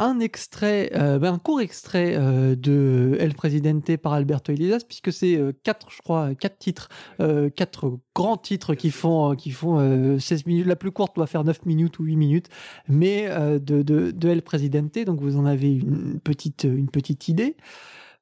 Un extrait, euh, ben, un court extrait euh, de El Presidente par Alberto Iglesias, puisque c'est euh, quatre, je crois, quatre titres, quatre grands titres qui font, qui font 16 minutes. La plus courte doit faire 9 minutes ou 8 minutes, mais de, El Presidente, donc vous en avez une petite, une petite idée.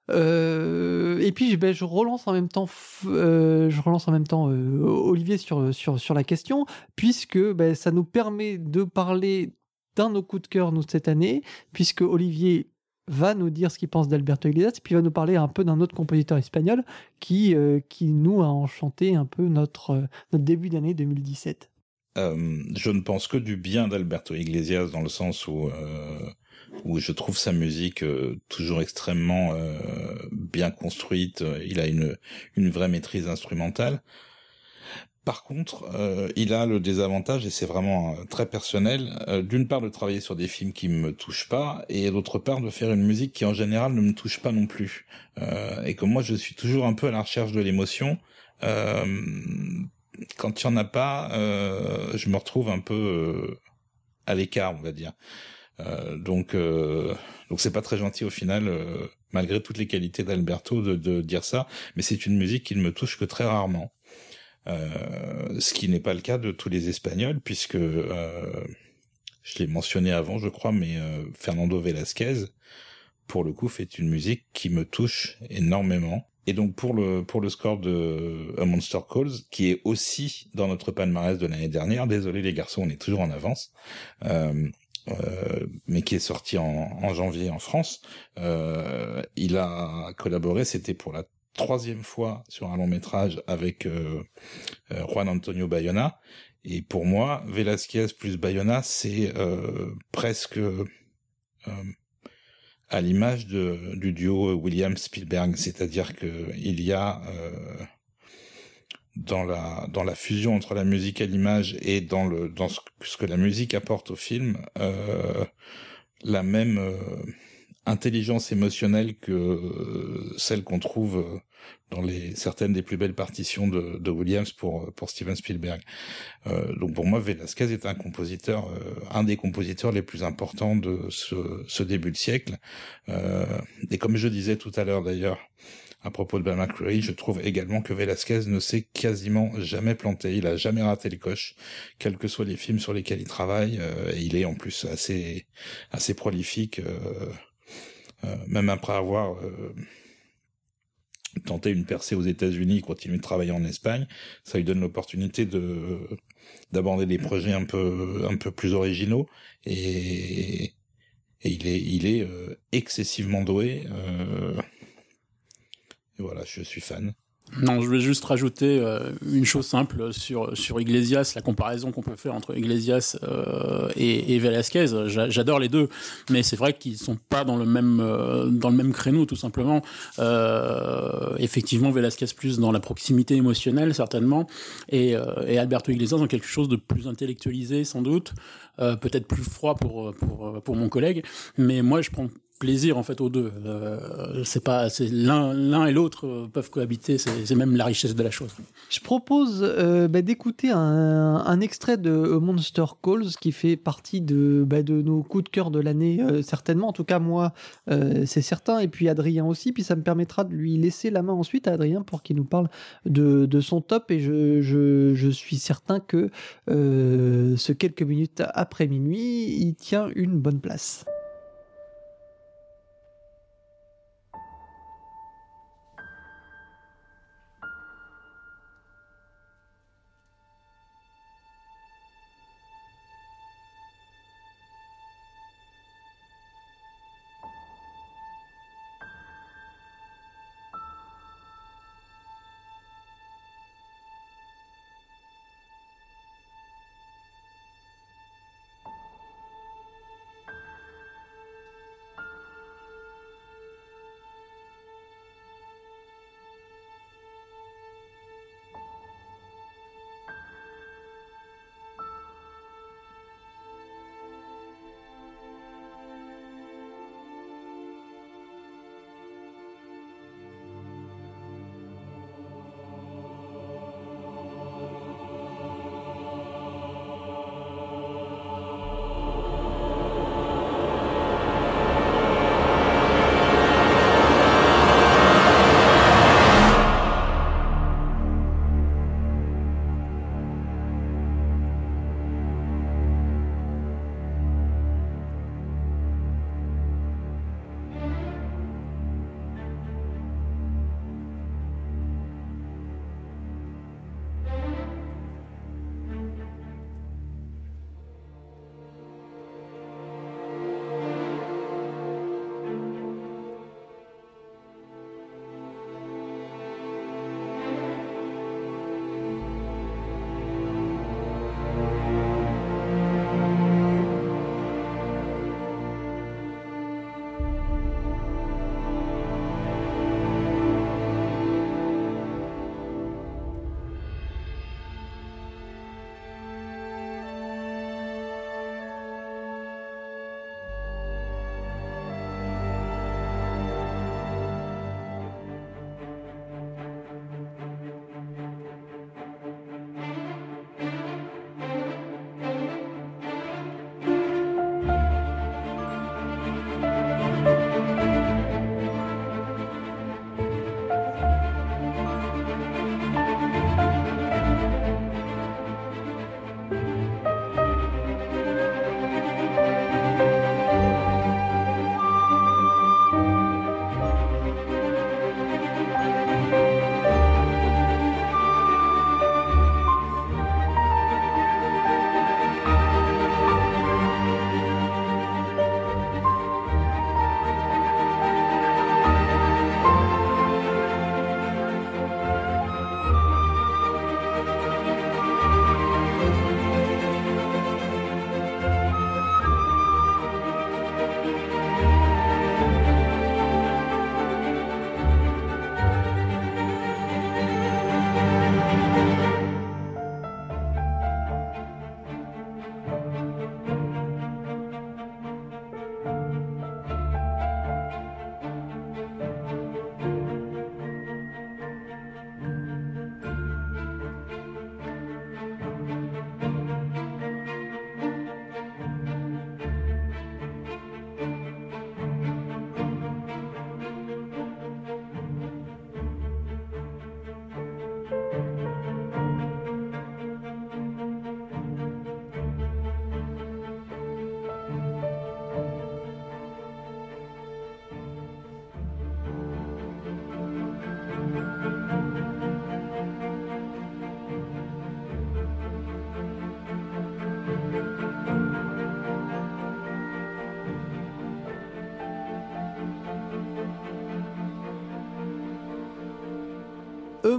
et puis ben, je relance en même temps, je relance en même temps Olivier sur, sur, sur la question, puisque ben, ça nous permet de parler d'un de nos coups de cœur, nous, cette année, puisque Olivier va nous dire ce qu'il pense d'Alberto Iglesias, puis va nous parler un peu d'un autre compositeur espagnol qui, euh, qui nous a enchanté un peu notre, euh, notre début d'année 2017. Euh, je ne pense que du bien d'Alberto Iglesias dans le sens où, où je trouve sa musique toujours extrêmement bien construite. Il a une, une vraie maîtrise instrumentale. Par contre, euh, il a le désavantage, et c'est vraiment euh, très personnel, euh, d'une part de travailler sur des films qui me touchent pas, et d'autre part de faire une musique qui en général ne me touche pas non plus. et comme moi je suis toujours un peu à la recherche de l'émotion, quand il y en a pas, je me retrouve un peu à l'écart, on va dire. donc, donc c'est pas très gentil au final, malgré toutes les qualités d'Alberto, de dire ça. Mais c'est une musique qui ne me touche que très rarement. Euh, ce qui n'est pas le cas de tous les Espagnols, puisque euh, je l'ai mentionné avant, je crois, mais euh, Fernando Velasquez, pour le coup, fait une musique qui me touche énormément. Et donc pour le pour le score de A Monster Calls, qui est aussi dans notre palmarès de l'année dernière, désolé les garçons, on est toujours en avance, euh, euh, mais qui est sorti en, en janvier en France. Euh, il a collaboré, c'était pour la troisième fois sur un long métrage avec euh, euh, Juan Antonio Bayona. Et pour moi, Velasquez plus Bayona, c'est euh, presque à l'image du duo William Spielberg, c'est-à-dire que il y a dans la dans la fusion entre la musique et l'image et dans le dans ce, que la musique apporte au film la même intelligence émotionnelle que celle qu'on trouve dans les certaines des plus belles partitions de, de Williams pour pour Steven Spielberg. Euh, donc pour moi, Velasquez est un compositeur, euh, un des compositeurs les plus importants de ce, ce début de siècle. Euh, et comme je disais tout à l'heure d'ailleurs, à propos de Ben McCreary, je trouve également que Velasquez ne s'est quasiment jamais planté. Il a jamais raté les coches, quels que soient les films sur lesquels il travaille. Euh, et il est en plus assez, assez prolifique, euh, euh, même après avoir tenté une percée aux États-Unis, continuer de travailler en Espagne. Ça lui donne l'opportunité de d'aborder des projets un peu un peu plus originaux et il est il est excessivement doué. Et voilà, je suis fan. Non, je vais juste rajouter euh, une chose simple sur sur Iglesias, la comparaison qu'on peut faire entre Iglesias euh, et, et, Velasquez. J'adore les deux, mais c'est vrai qu'ils sont pas dans le même euh, dans le même créneau tout simplement. effectivement, Velasquez plus dans la proximité émotionnelle certainement, et, et Alberto Iglesias dans quelque chose de plus intellectualisé sans doute, peut-être plus froid pour pour pour mon collègue. Mais moi, je prends plaisir en fait aux deux. Euh, c'est pas, c'est l'un, et l'autre euh, peuvent cohabiter. C'est, même la richesse de la chose. Je propose euh, bah, d'écouter un, extrait de Monster Calls qui fait partie de, bah, de nos coups de cœur de l'année certainement. En tout cas moi, c'est certain. Et puis Adrien aussi. Puis ça me permettra de lui laisser la main ensuite à Adrien pour qu'il nous parle de, de son top. Et je, je suis certain que ce quelques minutes après minuit, il tient une bonne place.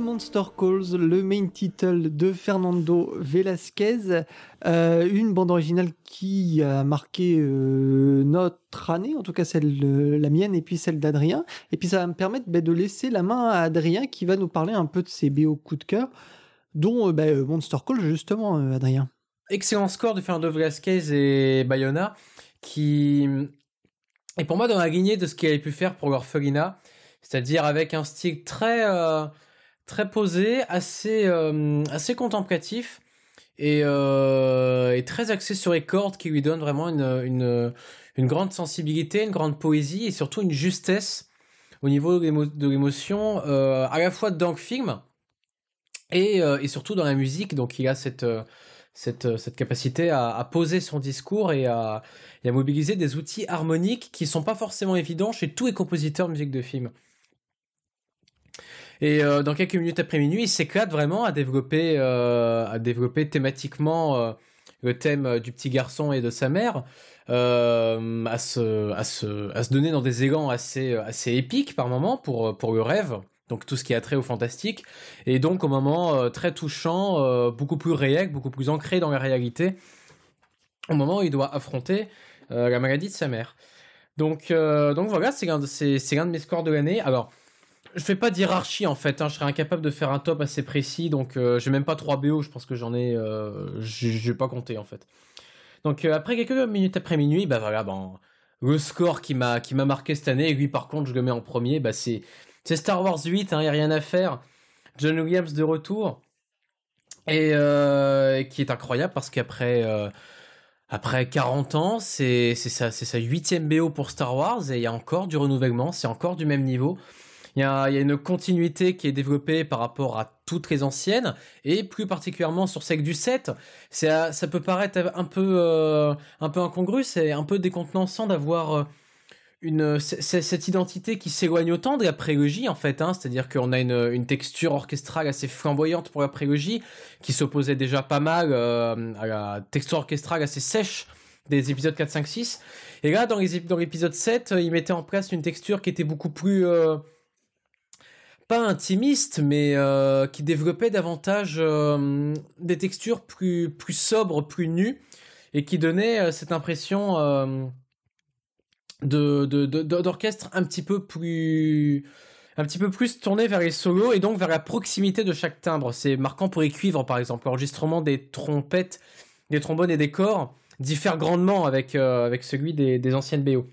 Monster Calls, le main title de Fernando Velasquez, euh, une bande originale qui a marqué euh, notre année, en tout cas celle de la mienne et puis celle d'Adrien. Et puis ça va me permettre bah, de laisser la main à Adrien qui va nous parler un peu de ses BO coup de cœur, dont euh, bah, Monster Calls justement, Adrien. Excellent score de Fernando Velasquez et Bayona, qui est pour moi dans la lignée de ce qu'il avait pu faire pour l'Orphelina, c'est-à-dire avec un style très très posé, assez, euh, assez contemplatif et, euh, et, très axé sur les cordes qui lui donnent vraiment une, une, grande sensibilité, une grande poésie et surtout une justesse au niveau de l'émotion, euh, à la fois dans le film et, et, surtout dans la musique. Donc il a cette, cette, cette capacité à, poser son discours et à, à mobiliser des outils harmoniques qui sont pas forcément évidents chez tous les compositeurs de musique de film. Et euh, dans quelques minutes après minuit, il s'éclate vraiment à développer, euh, à développer thématiquement euh, le thème du petit garçon et de sa mère, à, se, à, se, à se donner dans des élans assez, assez épiques par moment pour, pour le rêve. Donc tout ce qui a trait au fantastique. Et donc au moment très touchant, beaucoup plus réel, beaucoup plus ancré dans la réalité, au moment où il doit affronter la maladie de sa mère. Donc, donc voilà, c'est l'un de, de mes scores de l'année. Alors, je fais pas d'hierarchie en fait, hein. je serais incapable de faire un top assez précis, donc euh, j'ai même pas 3 BO, je pense que j'en ai, euh, j'ai pas compté en fait. Donc euh, après quelques minutes après minuit, bah voilà, bon, le score qui m'a marqué cette année, et lui par contre je le mets en premier, bah c'est Star Wars 8, hein, y a rien à faire. John Williams de retour et qui est incroyable parce qu'après après 40 ans, c'est c'est sa huitième BO pour Star Wars et il y a encore du renouvellement, c'est encore du même niveau. Il y, a, une continuité qui est développée par rapport à toutes les anciennes, et plus particulièrement sur celle du 7. Ça, ça peut paraître un peu, euh, un peu incongru, c'est un peu décontenançant d'avoir euh, cette identité qui s'éloigne autant de la prélogie en fait, hein. c'est-à-dire qu'on a une, texture orchestrale assez flamboyante pour la prélogie, qui s'opposait déjà pas mal euh, à la texture orchestrale assez sèche des épisodes 4, 5, 6. Et là, dans l'épisode 7, il mettait en place une texture qui était beaucoup plus pas intimiste, mais euh, qui développait davantage euh, des textures plus, sobres, plus nues, et qui donnait euh, cette impression de, d'orchestre un petit peu plus un tourné vers les solos et donc vers la proximité de chaque timbre. C'est marquant pour les cuivres, par exemple. L'enregistrement des trompettes, des trombones et des corps diffère grandement avec, celui des anciennes BO.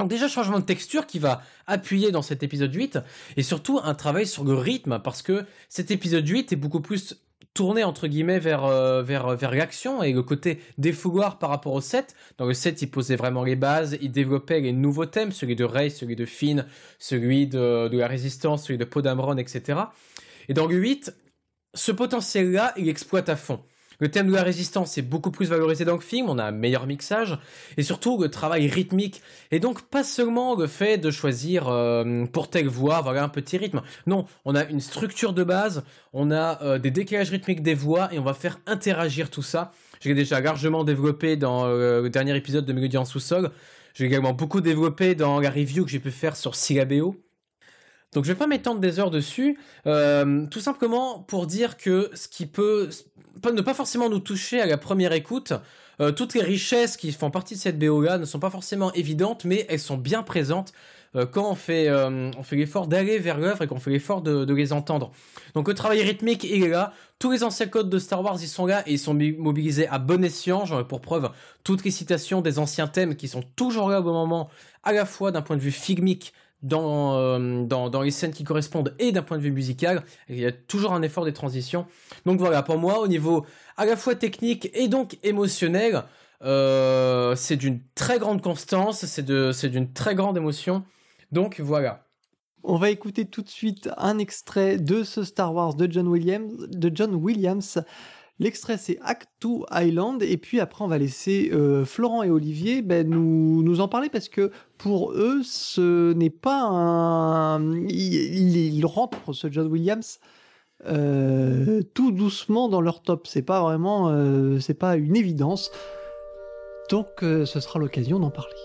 Donc déjà changement de texture qui va appuyer dans cet épisode 8 et surtout un travail sur le rythme parce que cet épisode 8 est beaucoup plus tourné entre guillemets vers euh, vers vers l'action et le côté défouloir par rapport au 7. Dans le 7, il posait vraiment les bases, il développait les nouveaux thèmes, celui de Rey, celui de Finn, celui de, de la résistance, celui de Podamron, etc. Et dans le 8, ce potentiel-là, il exploite à fond. Le thème de la résistance est beaucoup plus valorisé dans le film, on a un meilleur mixage, et surtout le travail rythmique. Et donc pas seulement le fait de choisir euh, pour telle voix, voilà un petit rythme. Non, on a une structure de base, on a euh, des décalages rythmiques des voix, et on va faire interagir tout ça. J'ai déjà largement développé dans euh, le dernier épisode de Mélodie en sous-sol. J'ai également beaucoup développé dans la review que j'ai pu faire sur Syllabéo. Donc je vais pas m'étendre des heures dessus, tout simplement pour dire que ce qui peut ne pas forcément nous toucher à la première écoute. Euh, toutes les richesses qui font partie de cette BO-là ne sont pas forcément évidentes, mais elles sont bien présentes euh, quand on fait, euh, l'effort d'aller vers l'œuvre et qu'on fait l'effort de, les entendre. Donc le travail rythmique, il est là. Tous les anciens codes de Star Wars, ils sont là et ils sont mobilisés à bon escient. J'en ai pour preuve toutes les citations des anciens thèmes qui sont toujours là au bon moment, à la fois d'un point de vue filmique, dans, euh, dans, dans, les scènes qui correspondent et d'un point de vue musical. Il y a toujours un effort des transitions. Donc voilà, pour moi, au niveau à la fois technique et donc émotionnel, euh, c'est d'une très grande constance, c'est d'une très grande émotion. Donc voilà. On va écouter tout de suite un extrait de ce Star Wars de John Williams, de John Williams L'extrait, c'est Act 2 Island. Et puis après, on va laisser euh, Florent et Olivier ben, nous, nous en parler parce que pour eux, ce n'est pas un. Ils, rentrent, ce John Williams, euh, tout doucement dans leur top. C'est pas vraiment. Euh, c'est pas une évidence. Donc, ce sera l'occasion d'en parler.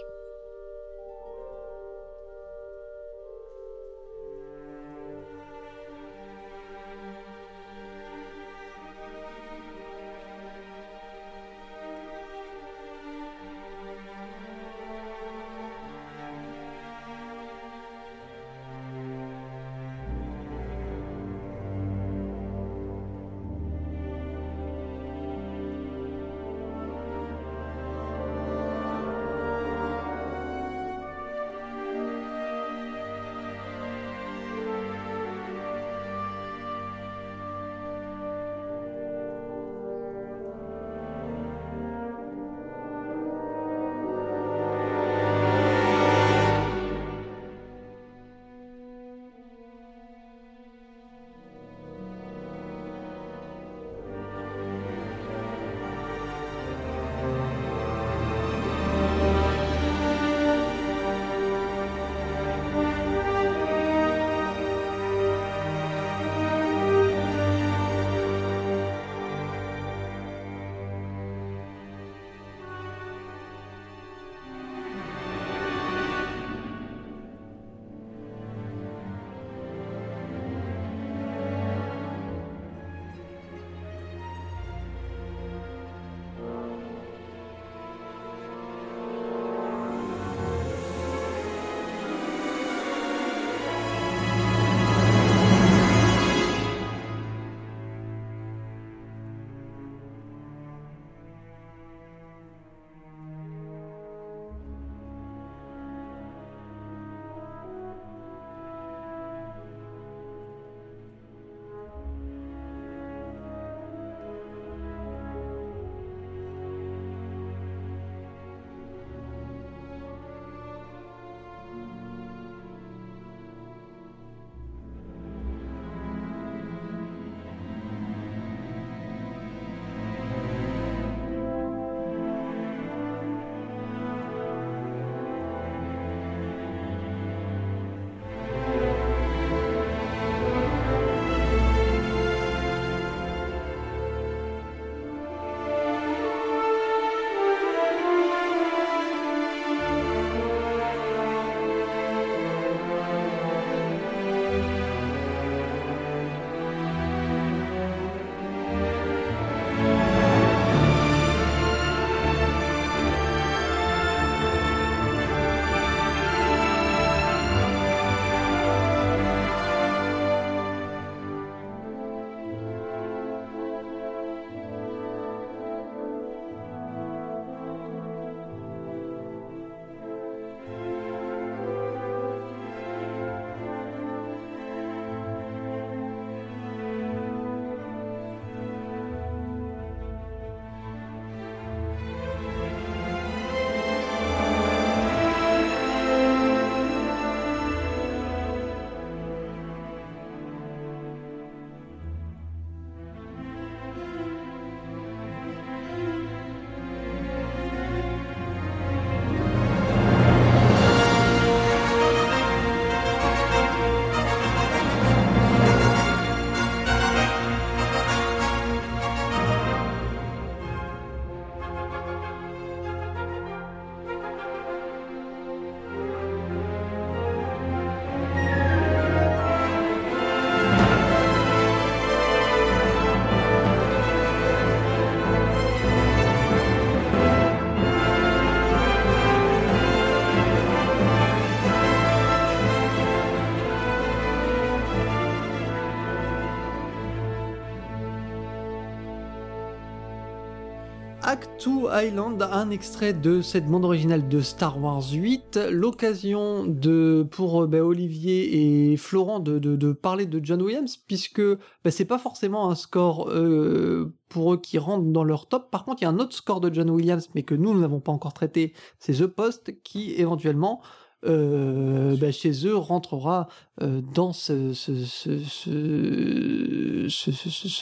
Actu Island, un extrait de cette bande originale de Star Wars 8, l'occasion de pour euh, bah, Olivier et Florent de, parler de John Williams, puisque bah, c'est pas forcément un score euh, pour eux qui rentre dans leur top. Par contre, il y a un autre score de John Williams, mais que nous, nous n'avons pas encore traité, c'est The Post, qui éventuellement euh, bah, chez eux rentrera dans ce,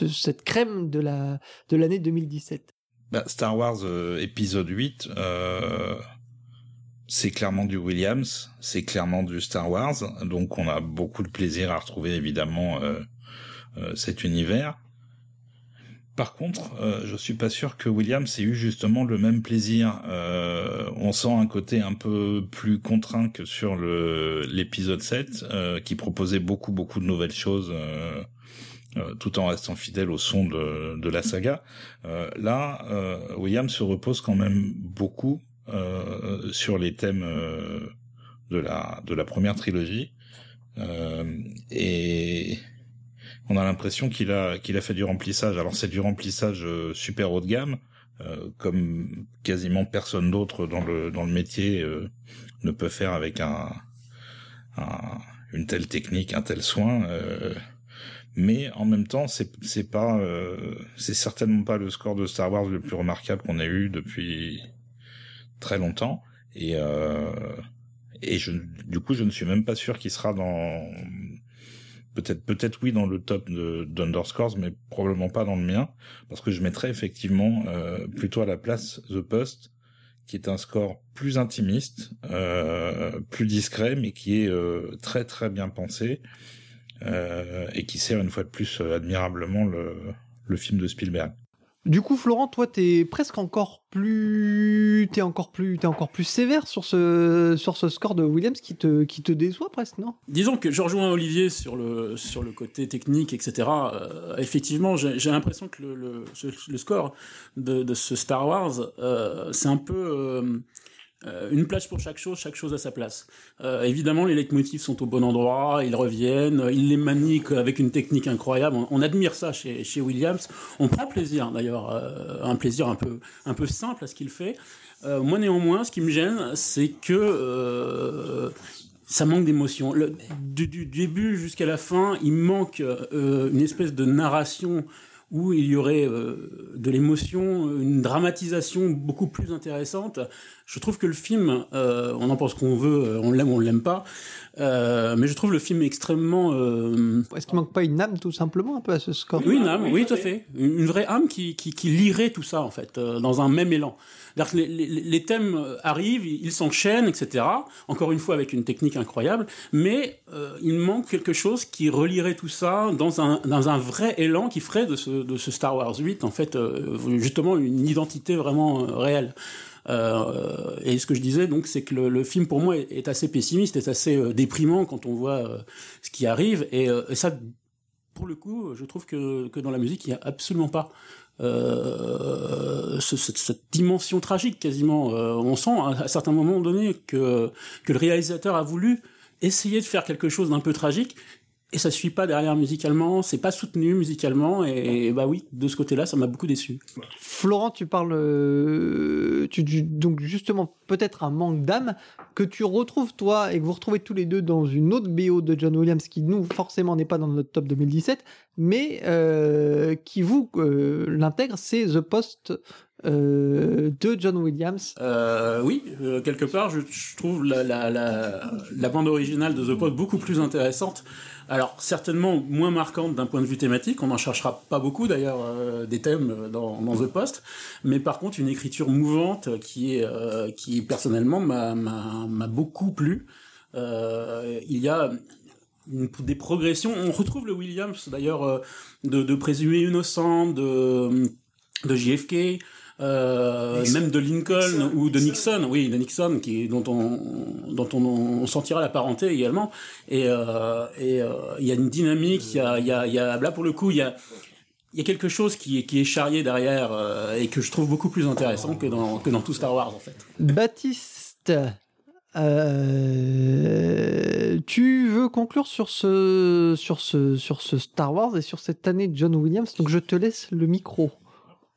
cette crème de la de l'année 2017. Bah, Star Wars euh, épisode 8, euh, c'est clairement du Williams, c'est clairement du Star Wars, donc on a beaucoup de plaisir à retrouver évidemment euh, cet univers. Par contre, je suis pas sûr que Williams ait eu justement le même plaisir. On sent un côté un peu plus contraint que sur l'épisode 7, euh, qui proposait beaucoup beaucoup de nouvelles choses, euh, euh, tout en restant fidèle au son de, de la saga. là, Williams se repose quand même beaucoup sur les thèmes de la de la première trilogie. et on a l'impression qu'il a a fait du remplissage. Alors c'est du remplissage euh, super haut de gamme, euh, comme quasiment personne d'autre dans le dans le métier euh, ne peut faire avec un, une telle technique, un tel soin. Mais en même temps, c'est c'est pas c'est certainement pas le score de Star Wars le plus remarquable qu'on ait eu depuis très longtemps. Et et je, du coup, je ne suis même pas sûr qu'il sera dans peut-être peut-être oui dans le top de d'Underscores, mais probablement pas dans le mien, parce que je mettrais effectivement euh, plutôt à la place The Post, qui est un score plus intimiste, euh, plus discret, mais qui est euh, très très bien pensé euh, et qui sert une fois de plus euh, admirablement le, le film de Spielberg. Du coup, Florent, toi, t'es presque encore plus, t'es encore plus, t'es encore plus sévère sur ce sur ce score de Williams qui te qui te déçoit presque, non? Disons que je rejoins Olivier sur le sur le côté technique, etc. Euh, effectivement, j'ai l'impression que le, le, le, score de, de ce Star Wars, euh, c'est un peu euh, euh, une plage pour chaque chose, chaque chose à sa place. Euh, évidemment, les leitmotifs sont au bon endroit, ils reviennent, ils les manient avec une technique incroyable. On, admire ça chez, Williams. On prend plaisir, d'ailleurs, euh, un plaisir un peu, simple à ce qu'il fait. Moi, néanmoins, ce qui me gêne, c'est que ça manque d'émotion. Du, début jusqu'à la fin, il manque une espèce de narration où il y aurait de l'émotion, une dramatisation beaucoup plus intéressante. Je trouve que le film, euh, on en pense qu'on veut, euh, on l'aime ou on l'aime pas, euh, mais je trouve le film extrêmement. Euh... Est-ce qu'il manque pas une âme tout simplement un peu à ce score? Oui, une âme, oui, tout à fait. Une, vraie âme qui, qui, qui, lirait tout ça en fait, euh, dans un même élan. Les, les, les, thèmes arrivent, ils s'enchaînent, etc. Encore une fois avec une technique incroyable, mais euh, il manque quelque chose qui relierait tout ça dans un, dans un vrai élan qui ferait de ce, de ce Star Wars 8 en fait justement une identité vraiment réelle. Euh, et ce que je disais, donc, c'est que le, film pour moi est, assez pessimiste, est assez euh, déprimant quand on voit euh, ce qui arrive. Et, ça, pour le coup, je trouve que, dans la musique, il n'y a absolument pas. Ce, cette, dimension tragique quasiment. On sent à, à certains moments donnés que, que le réalisateur a voulu essayer de faire quelque chose d'un peu tragique et ça suit pas derrière musicalement, c'est pas soutenu musicalement et, bah oui, de ce côté-là, ça m'a beaucoup déçu. Florent, tu parles euh, tu, donc justement peut-être un manque d'âme que tu retrouves toi et que vous retrouvez tous les deux dans une autre BO de John Williams qui nous forcément n'est pas dans notre top 2017, mais euh, qui vous euh, l'intègre, c'est The Post euh, de John Williams. Euh, oui, euh, quelque part, je, trouve la, bande originale de The Post beaucoup plus intéressante. Alors, certainement moins marquante d'un point de vue thématique. On n'en cherchera pas beaucoup, d'ailleurs, des thèmes dans, The Post. Mais par contre, une écriture mouvante qui, est, qui personnellement, m'a beaucoup plu. il y a des progressions. On retrouve le Williams, d'ailleurs, de, de Présumé Innocent, de JFK, euh, même de Lincoln ou de Nixon, oui, de Nixon, qui dont on dont on, on sentira la parenté également. Et euh, et euh, il y a une dynamique, il y a il y a, y a là pour le coup il y a il y a quelque chose qui est, qui est charrié derrière euh, et que je trouve beaucoup plus intéressant que dans, que dans tout Star Wars en fait. Baptiste, euh, tu veux conclure sur ce, sur, ce, sur ce Star Wars et sur cette année de John Williams, donc je te laisse le micro.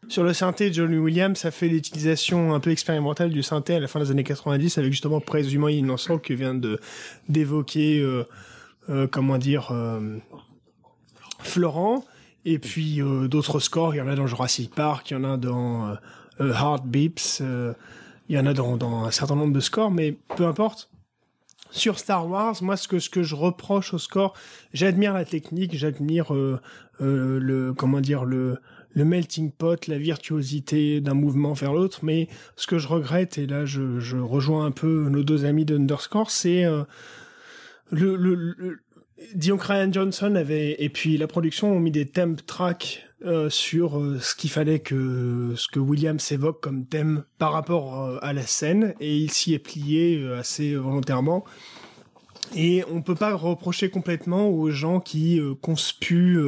Sur le synthé, Johnny Williams a fait l'utilisation un peu expérimentale du synthé à la fin des années 90 avec justement présumément Innocent que vient de d'évoquer, euh, euh, comment dire, euh, Florent. Et puis euh, d'autres scores, il y en a dans Jurassic Park, il y en a dans euh, euh, Hard Beeps, euh, il y en a dans, dans un certain nombre de scores, mais peu importe. Sur Star Wars, moi, ce que, ce que je reproche au score, j'admire la technique, j'admire euh, euh, le, comment dire, le, le melting pot, la virtuosité d'un mouvement vers l'autre, mais ce que je regrette, et là je, rejoins un peu nos deux amis d'Underscore, c'est euh, Dion Ryan Johnson avait et puis la production ont mis des thèmes tracks euh, sur euh, ce qu'il fallait que ce que Williams évoque comme thème par rapport euh, à la scène et il s'y est plié assez volontairement. Et on peut pas reprocher complètement aux gens qui conspuent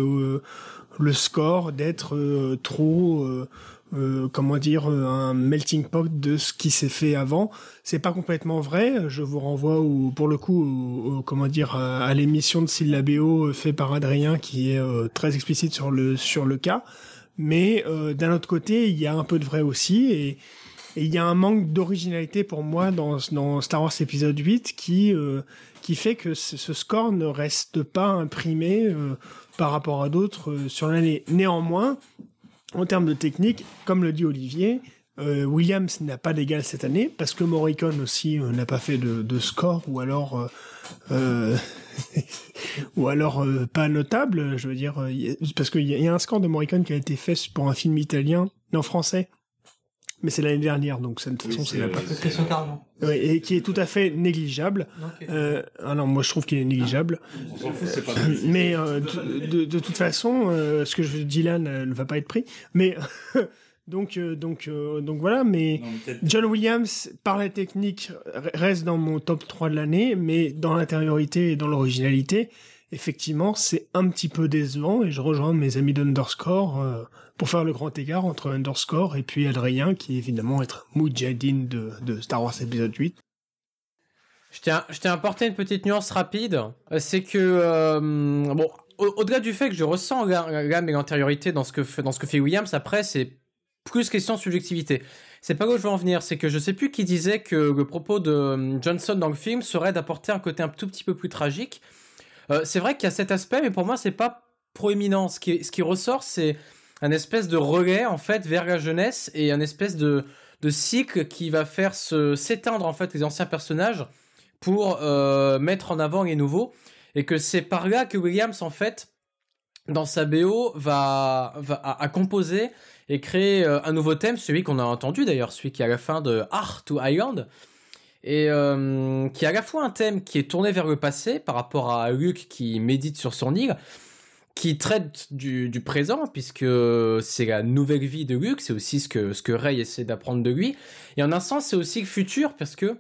le score d'être euh, trop euh, euh, comment dire euh, un melting pot de ce qui s'est fait avant. C'est pas complètement vrai. Je vous renvoie au, pour le coup au, au- comment dire à, l'émission de Syllabéo fait par Adrien qui est euh, très explicite sur le sur le cas. Mais euh, d'un autre côté il y a un peu de vrai aussi et et il y a un manque d'originalité pour moi dans, dans Star Wars épisode 8 qui, euh, qui fait que ce score ne reste pas imprimé euh, par rapport à d'autres euh, sur l'année. Néanmoins, en termes de technique, comme le dit Olivier, euh, Williams n'a pas d'égal cette année parce que Morricone aussi euh, n'a pas fait de, score ou alors [LAUGHS] ou alors pas notable. Je veux dire, parce qu'il y a un score de Morricone qui a été fait pour un film italien, non français, mais c'est l'année dernière, donc ça, de toute façon c'est la Christian Carman. Ouais, et qui est tout à fait négligeable. Euh, ah non, moi je trouve qu'il est négligeable. Mais euh, de, de, de toute façon, euh, ce que je dis là ne, ne va pas être pris. Mais [LAUGHS] donc euh, donc euh, donc voilà. Mais John Williams, par la technique, reste dans mon top 3 de l'année, mais dans l'intériorité et dans l'originalité, effectivement, c'est un petit peu décevant. Et je rejoins mes amis d'Underscore euh, pour faire le grand écart entre Underscore et puis Adrien, qui évidemment est Mujahideen de, de Star Wars épisode 8. Je tiens, je tiens à apporter une petite nuance rapide. Euh, C'est que, euh, bon, au- au-delà du fait que je ressens la- l'âme et l'antériorité dans ce que dans ce que fait Williams, après, c'est plus question de subjectivité. C'est pas où je veux en venir, c'est que je sais plus qui disait que le propos de euh, Johnson dans le film serait d'apporter un côté un tout petit peu plus tragique. C'est vrai qu'il y a cet aspect, mais pour moi, c'est pas proéminent. Ce qui, ce qui ressort, c'est un espèce de relais, en fait, vers la jeunesse et un espèce de, de cycle qui va faire s'éteindre, en fait, les anciens personnages pour euh, mettre en avant les nouveaux. Et que c'est par là que Williams en fait dans sa BO va, va à composer et créer euh, un nouveau thème celui qu'on a entendu d'ailleurs celui qui est à la fin de Art to Island. Et euh, qui est à la fois un thème qui est tourné vers le passé par rapport à Luke qui médite sur son île qui traite du, présent puisque c'est la nouvelle vie de Luke c'est aussi ce que ce que Rey essaie d'apprendre de lui. Et en un sens c'est aussi le futur parce que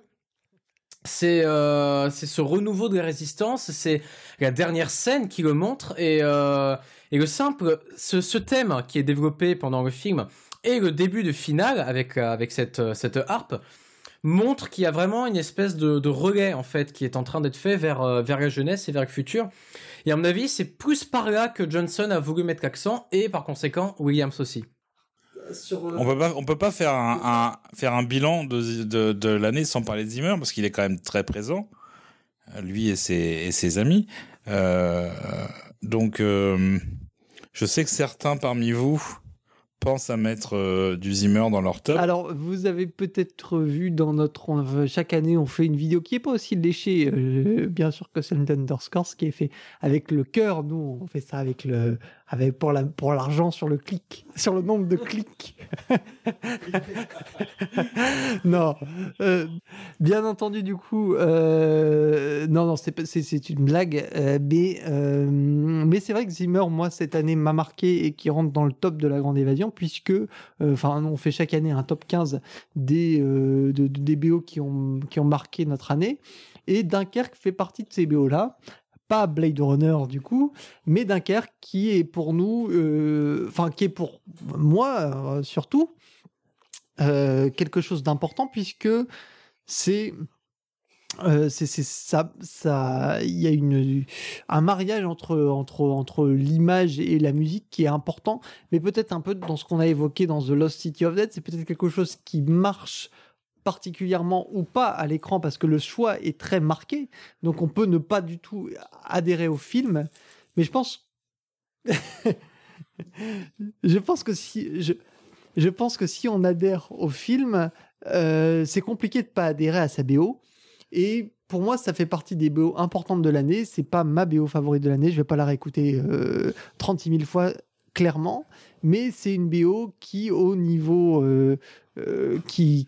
c'est euh, ce renouveau de la résistance, c'est la dernière scène qui le montre et euh, et le simple ce, ce thème qui est développé pendant le film et le début de finale avec euh, avec cette cette harpe montre qu'il y a vraiment une espèce de, de relais en fait qui est en train d'être fait vers euh, vers la jeunesse et vers le futur. Et à mon avis, c'est plus par là que Johnson a voulu mettre l'accent et par conséquent Williams aussi. On peut pas, on peut pas faire un, un- faire un bilan de, de, de l'année sans parler de Zimmer parce qu'il est quand même très présent, euh, lui et ses, et ses amis. Euh, donc, euh, je sais que certains parmi vous pensent à mettre euh, du Zimmer dans leur top. Alors, vous avez peut-être vu dans notre. chaque année, on fait une vidéo qui est pas aussi léchée, euh, bien sûr, que celle d'Underscore, qui est fait avec le cœur. Nous, on fait ça avec le. Avec, pour la- pour l'argent sur le clic, sur le nombre de clics. [LAUGHS] non, euh, bien entendu, du coup, euh, non, non, c'est c'est une blague, euh, mais, euh, mais c'est vrai que Zimmer, moi, cette année, m'a marqué et qui rentre dans le top de la Grande Évasion, puisque, euh, enfin, on fait chaque année un top 15 des, euh, de- de- des BO qui ont, qui ont marqué notre année, et Dunkerque fait partie de ces BO-là. Pas Blade Runner du coup, mais Dunkerque qui est pour nous, euh, enfin qui est pour moi euh, surtout, euh, quelque chose d'important puisque c'est c'est- ça ça il y a une un mariage entre entre entre l'image et la musique qui est important mais peut-être un peu dans ce qu'on a évoqué dans The Lost City of Dead c'est peut-être quelque chose qui marche particulièrement ou pas à l'écran parce que le choix est très marqué donc on peut ne pas du tout adhérer au film mais je pense [LAUGHS] je pense que si je je pense que si on adhère au film euh, c'est compliqué de pas adhérer à sa BO et pour moi, ça fait partie des BO importantes de l'année. C'est pas ma BO favorite de l'année. Je vais pas la réécouter euh, 36 000 fois, clairement. Mais c'est une BO qui, au niveau. euh, euh, qui,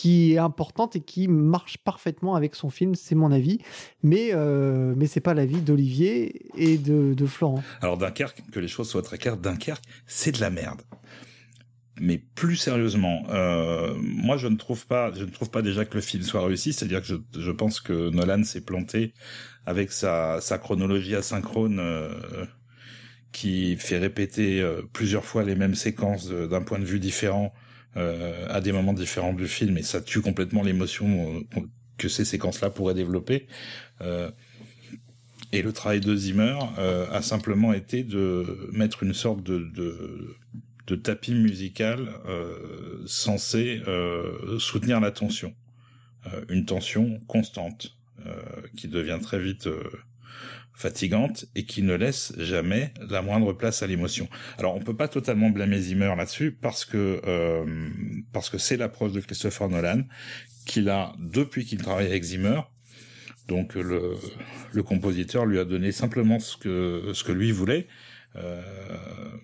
qui est importante et qui marche parfaitement avec son film, c'est mon avis. Mais, euh, mais c'est pas l'avis d'Olivier et de, de Florent. Alors Dunkerque, que les choses soient très claires, Dunkerque, c'est de la merde. Mais plus sérieusement, euh, moi je ne trouve pas, je ne trouve pas déjà que le film soit réussi. C'est-à-dire que je, je pense que Nolan s'est planté avec sa, sa chronologie asynchrone euh, qui fait répéter euh, plusieurs fois les mêmes séquences d'un point de vue différent euh, à des moments différents du film, et ça tue complètement l'émotion euh, que ces séquences-là pourraient développer. Euh, et le travail de Zimmer euh, a simplement été de mettre une sorte de, de, de tapis musical euh, censé euh, soutenir la tension. Une tension constante qui devient très vite fatigante et qui ne laisse jamais la moindre place à l'émotion. Alors on peut pas totalement blâmer Zimmer là-dessus parce que euh, parce que c'est l'approche de Christopher Nolan qu'il a depuis qu'il travaille avec Zimmer. Donc le compositeur lui a donné simplement ce que ce que lui voulait, euh,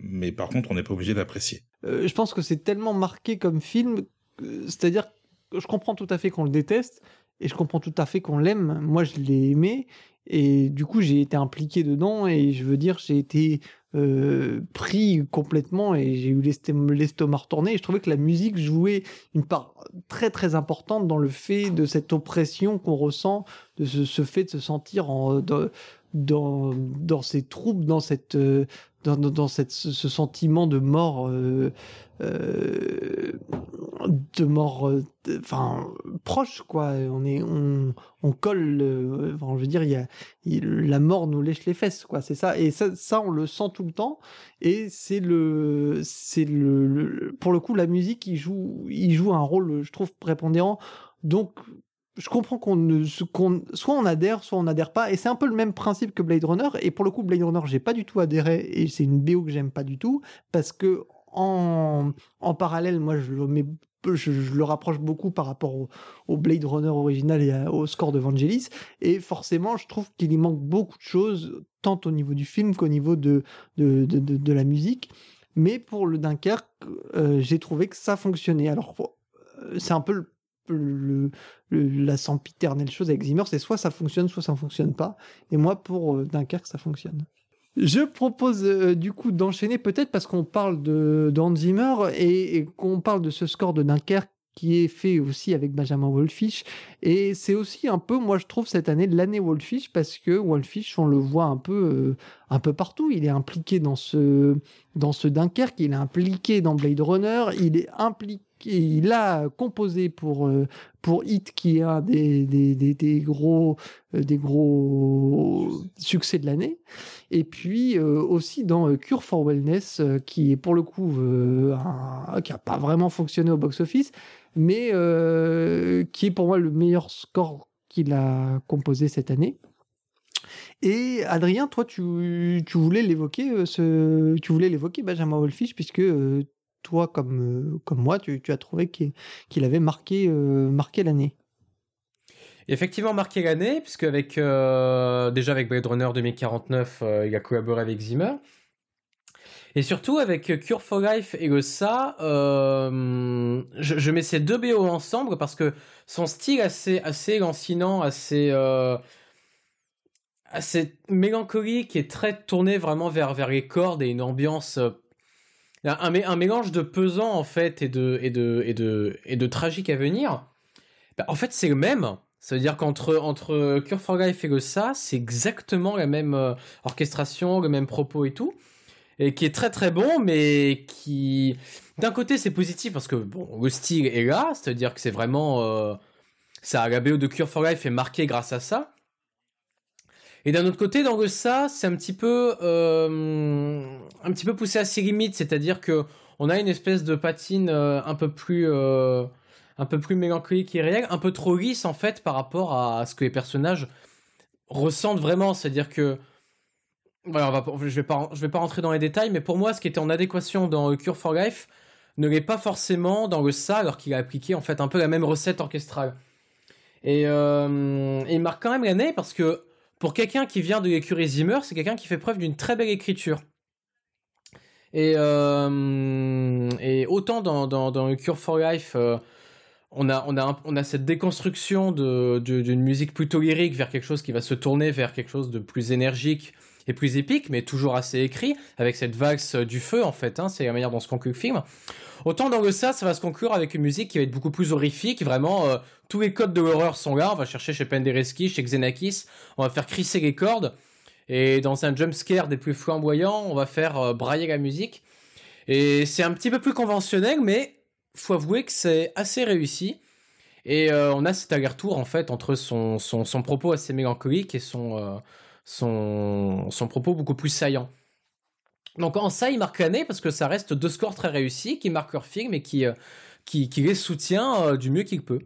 mais par contre on n'est pas obligé d'apprécier. Euh, je pense que c'est tellement marqué comme film, c'est-à-dire que je comprends tout à fait qu'on le déteste et je comprends tout à fait qu'on l'aime. Moi, je l'ai aimé et du coup, j'ai été impliqué dedans et je veux dire, j'ai été euh, pris complètement et j'ai eu l'estom- l'estomac retourné. Et je trouvais que la musique jouait une part très très importante dans le fait de cette oppression qu'on ressent, de ce, ce fait de se sentir en, dans, dans, ces troubles, dans cette euh, dans, dans, cette, ce, sentiment de mort, euh, euh, de mort, euh, enfin proche quoi. On est, on, on colle. euh, enfin, je veux dire, il y a, il- la mort nous lèche les fesses quoi. C'est ça. Et ça, ça, on le sent tout le temps. Et c'est le, c'est le, le- pour le coup, la musique, il joue, il joue un rôle, je trouve prépondérant. Donc je comprends qu'on soit on adhère, soit on n'adhère pas, et c'est un peu le même principe que Blade Runner. Et pour le coup, Blade Runner, j'ai pas du tout adhéré, et c'est une BO que j'aime pas du tout, parce que en, en parallèle, moi, je le rapproche beaucoup par rapport au, Blade Runner original et au score de Vangelis, et forcément, je trouve qu'il y manque beaucoup de choses, tant au niveau du film qu'au niveau de, de- de la musique. Mais pour le Dunkerque, euh, j'ai trouvé que ça fonctionnait. Alors, euh, c'est un peu le la sempiternelle chose avec Zimmer, c'est soit ça fonctionne, soit ça ne fonctionne pas. Et moi, pour euh, Dunkerque, ça fonctionne. Je propose euh, du coup d'enchaîner peut-être parce qu'on parle de, Zimmer et, qu'on parle de ce score de Dunkerque qui est fait aussi avec Benjamin Wolfish. Et c'est aussi un peu, moi je trouve, cette année l'année Wolfish parce que Wolfish, on le voit un peu, euh, un peu partout. Il est impliqué dans ce, dans ce Dunkerque, il est impliqué dans Blade Runner, il est impliqué, il a composé pour, euh, pour Hit, qui est un des, des, des, gros, euh, des gros succès de l'année. Et puis euh, aussi dans Cure for Wellness, qui est pour le coup qui a pas vraiment fonctionné au box-office, mais euh, qui est pour moi le meilleur score qu'il a composé cette année. Et Adrien, toi, tu, tu voulais l'évoquer, ce, tu voulais l'évoquer Benjamin Wolfish, puisque toi, comme, euh, comme moi, tu, tu as trouvé qu'il avait marqué, euh, marqué l'année? Effectivement marqué l'année, puisque avec euh, déjà avec Blade Runner 2049, euh, il a collaboré avec Zimmer. Et surtout avec Cure for Life et le euh, je, je mets ces deux BO ensemble parce que son style assez assez lancinant, assez assez mélancolique et très tourné vraiment vers vers les cordes et une ambiance un, un mé- un mélange de pesant en fait et de et de et de et de tragique à venir. Bah, en fait, c'est le même. Ça veut dire qu'entre entre Cure for Life et Ça, c'est exactement la même euh, orchestration, le même propos et tout, et qui est très très bon, mais qui, d'un côté, c'est positif parce que bon, le style est là, c'est-à-dire que c'est vraiment, euh, ça, la BO de Cure for Life est marquée grâce à ça. Et d'un autre côté, dans ça, c'est un petit peu, euh, un petit peu poussé à ses limites, c'est-à-dire que on a une espèce de patine euh, un peu plus, euh, un peu plus mélancolique et réelle, un peu trop lisse en fait par rapport à ce que les personnages ressentent vraiment, c'est-à-dire que voilà, je vais pas, je vais pas rentrer dans les détails, mais pour moi, ce qui était en adéquation dans Cure for Life ne l'est pas forcément dans ça, alors qu'il a appliqué en fait un peu la même recette orchestrale. Et, euh, il marque quand même l'année parce que pour quelqu'un qui vient de l'écurie Zimmer, c'est quelqu'un qui fait preuve d'une très belle écriture. Et, euh, autant dans, dans, Cure for Life, euh, on a cette déconstruction d'une de, musique plutôt lyrique vers quelque chose qui va se tourner vers quelque chose de plus énergique et plus épique, mais toujours assez écrit, avec cette valse du feu en fait, hein, c'est la manière dont se conclut le film. Autant dans le ça, ça va se conclure avec une musique qui va être beaucoup plus horrifique, vraiment, euh, tous les codes de l'horreur sont là, on va chercher chez Penderecki, chez Xenakis, on va faire crisser les cordes, et dans un jumpscare des plus flamboyants, on va faire euh, brailler la musique. Et c'est un petit peu plus conventionnel, mais faut avouer que c'est assez réussi. Et euh, on a cet aller-retour en fait entre son, son, son, propos assez mélancolique et son, son, son propos beaucoup plus saillant. Donc en ça, il marque l'année parce que ça reste deux scores très réussis qui marquent leur film et qui, euh, qui, les soutient euh, du mieux qu'il peut.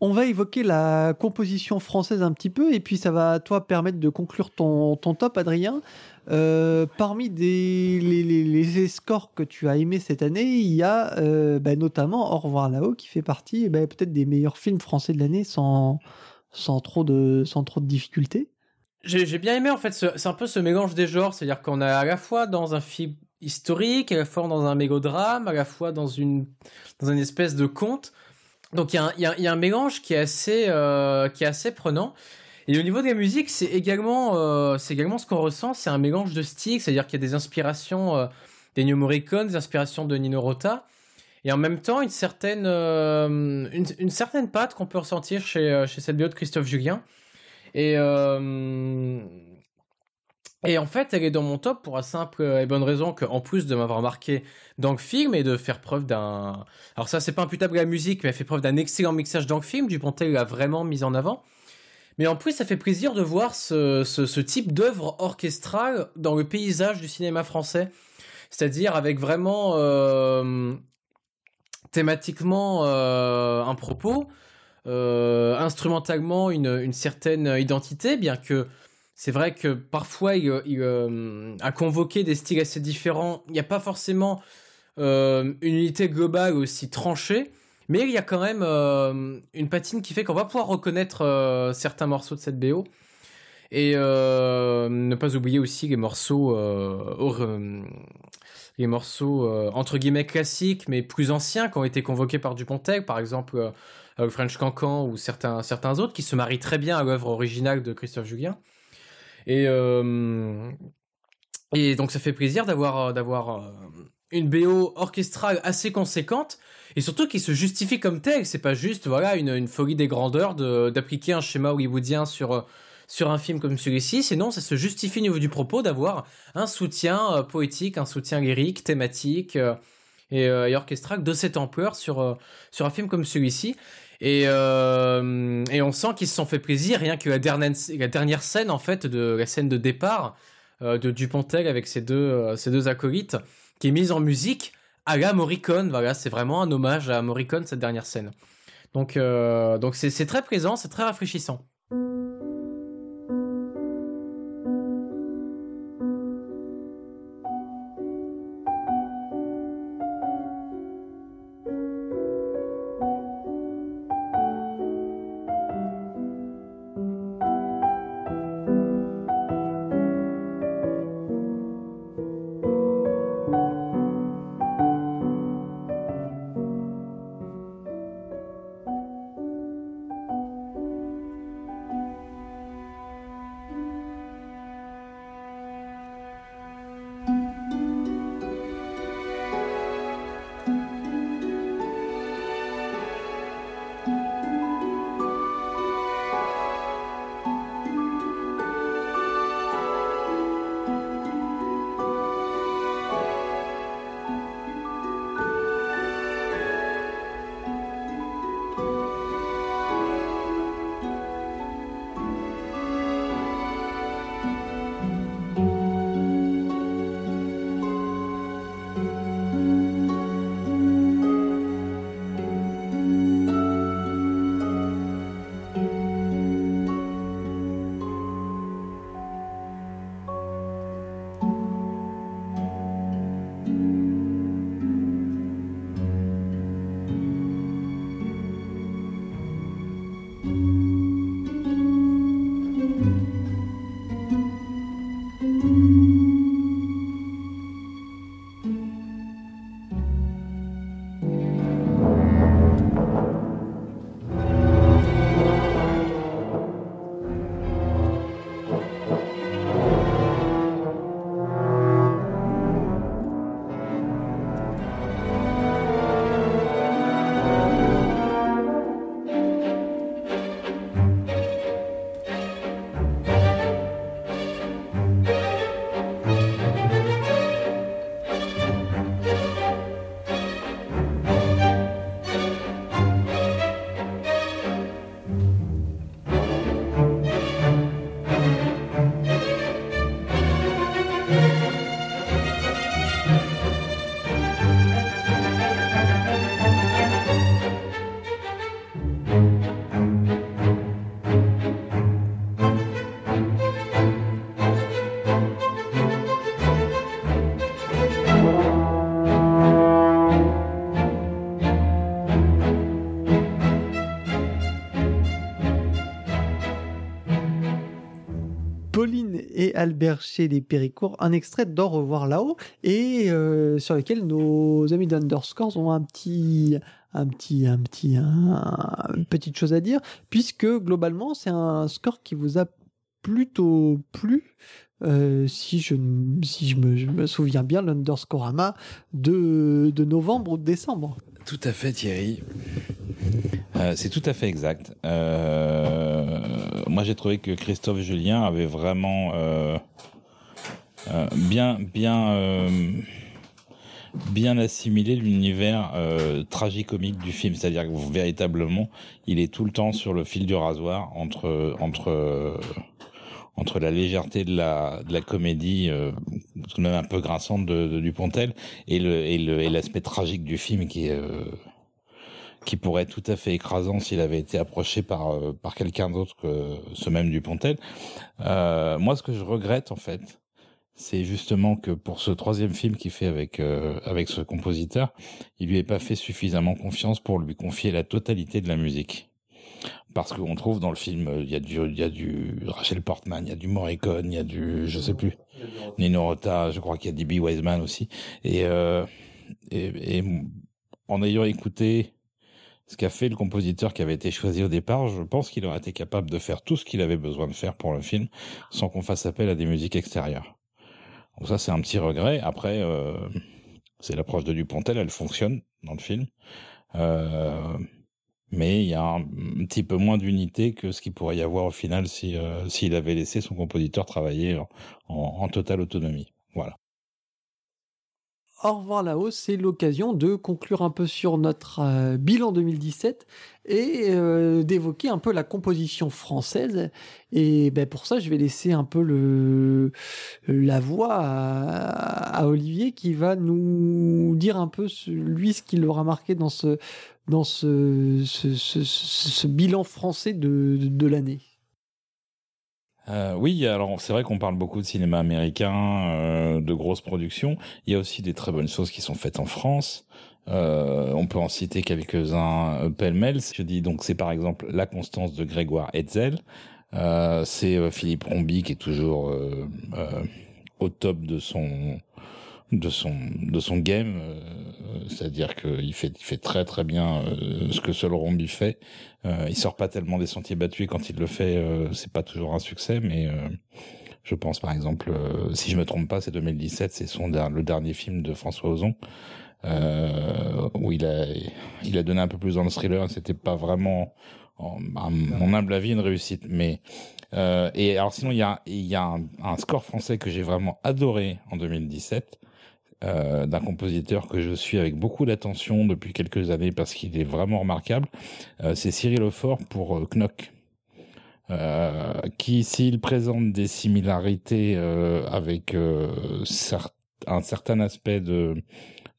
On va évoquer la composition française un petit peu et puis ça va toi permettre de conclure ton, ton top, Adrien. Euh, parmi des, les, les, scores que tu as aimés cette année, il y a bah, notamment Au revoir là-haut qui fait partie bah, peut-être des meilleurs films français de l'année sans, sans, trop de, sans trop de difficultés. J'ai bien aimé en fait, c'est un peu ce mélange des genres, c'est-à-dire qu'on est à la fois dans un film historique, à la fois dans un mélodrame, à la fois dans une dans une espèce de conte. Donc il y, y, y a un mélange qui est assez euh, qui est assez prenant. Et au niveau de la musique, c'est également euh, également ce qu'on ressent, c'est un mélange de styles, c'est-à-dire qu'il y a des inspirations euh, des New Morricone, des inspirations de Nino Rota, et en même temps une certaine une, une, certaine patte qu'on peut ressentir chez chez cette bio de Christophe Julien. Et, euh, et en fait, elle est dans mon top pour la simple et bonne raison qu'en plus de m'avoir marqué dans le film et de faire preuve d'un... Alors ça, c'est pas imputable à la musique, mais elle fait preuve d'un excellent mixage dans le film. Dupontel l'a vraiment mis en avant. Mais en plus, ça fait plaisir de voir ce, ce, type d'œuvre orchestrale dans le paysage du cinéma français. C'est-à-dire avec vraiment euh, thématiquement euh, un propos, instrumentalement une, une, certaine identité, bien que c'est vrai que parfois il, il euh, a convoqué des styles assez différents. Il n'y a pas forcément euh, une unité globale aussi tranchée, mais il y a quand même euh, une patine qui fait qu'on va pouvoir reconnaître euh, certains morceaux de cette BO. Et ne pas oublier aussi les morceaux, les morceaux entre guillemets classiques, mais plus anciens, qui ont été convoqués par Dupontel, par exemple euh, French Cancan ou certains, certains autres qui se marient très bien à l'œuvre originale de Christophe Julien. Et, euh, et donc ça fait plaisir d'avoir d'avoir euh, une BO orchestrale assez conséquente et surtout qui se justifie comme telle. C'est pas juste voilà une, folie des grandeurs d'appliquer un schéma hollywoodien sur sur un film comme celui-ci. Sinon, ça se justifie au niveau du propos d'avoir un soutien poétique, un soutien lyrique, thématique et, et, orchestral de cette ampleur sur sur un film comme celui-ci. Et, euh, et on sent qu'ils se sont fait plaisir, rien que la dernière, la dernière scène, en fait, de la scène de départ euh, de Dupontel avec ses deux, euh, ses deux acolytes, qui est mise en musique à la Morricone. Voilà, c'est vraiment un hommage à Morricone, cette dernière scène. Donc, donc c'est très présent, c'est très rafraîchissant. Et Albert chez les Péricourt, un extrait d'Au revoir là-haut, et euh, sur lequel nos amis d'Underscores ont un petit, un petit, un petit, un- une petite chose à dire, puisque globalement c'est un score qui vous a plutôt plu. euh, si je me souviens bien, l'Underscorama de, de novembre ou de décembre. Tout à fait, Thierry. Euh, c'est tout à fait exact. Euh, moi, j'ai trouvé que Christophe Julien avait vraiment euh, bien, bien, bien assimilé l'univers tragicomique du film. C'est-à-dire que véritablement, il est tout le temps sur le fil du rasoir entre entre entre la légèreté de la de la comédie, euh, tout de même un peu grinçante de, de Dupontel, et le et le et l'aspect tragique du film qui est euh, qui pourrait être tout à fait écrasant s'il avait été approché par euh, par quelqu'un d'autre que ce même Dupontel. Euh, moi, ce que je regrette en fait, c'est justement que pour ce troisième film qu'il fait avec euh, avec ce compositeur, il lui ait pas fait suffisamment confiance pour lui confier la totalité de la musique. Parce qu'on trouve dans le film, euh, il y a du, il y a du Rachel Portman, il y a du Morricone, il y a du, je sais plus, Nino Rota, je crois qu'il y a D.B. Wiseman aussi. Et, euh, et, et en ayant écouté ce qu'a fait le compositeur qui avait été choisi au départ, je pense qu'il aurait été capable de faire tout ce qu'il avait besoin de faire pour le film sans qu'on fasse appel à des musiques extérieures. Donc ça, c'est un petit regret. Après, euh, c'est l'approche de Dupontel, elle fonctionne dans le film. Euh, mais il y a un, petit peu moins d'unité que ce qu'il pourrait y avoir au final si euh, s'il avait laissé son compositeur travailler en, totale autonomie. Voilà. Au revoir là-haut, c'est l'occasion de conclure un peu sur notre euh, bilan 2017 et euh, d'évoquer un peu la composition française. Et ben, pour ça, je vais laisser un peu la voix à, à Olivier qui va nous dire un peu lui ce qu'il aura marqué dans ce, dans ce, bilan français de, l'année. Euh, oui, alors c'est vrai qu'on parle beaucoup de cinéma américain, euh, de grosses productions. Il y a aussi des très bonnes choses qui sont faites en France. Euh, on peut en citer quelques-uns pêle-mêle. Je dis donc c'est par exemple La Constance de Grégoire Hetzel. C'est Philippe Rombi qui est toujours au top de son de son de son game, euh, c'est-à-dire qu'il fait il fait très très bien euh, ce que seul Rombi fait. Euh, il sort pas tellement des sentiers battus quand il le fait, euh, c'est pas toujours un succès, mais euh, je pense par exemple, euh, si je me trompe pas, c'est 2017, c'est son le dernier film de François Ozon. Où il a il a donné un peu plus dans le thriller c'était pas vraiment en- à mon humble avis une réussite mais et alors sinon il y a il y a un, un score français que j'ai vraiment adoré en 2017 euh, d'un compositeur que je suis avec beaucoup d'attention depuis quelques années parce qu'il est vraiment remarquable. Euh, c'est Cyril Lefort pour euh, Knock. Qui, s'il présente des similarités avec un certain aspect de,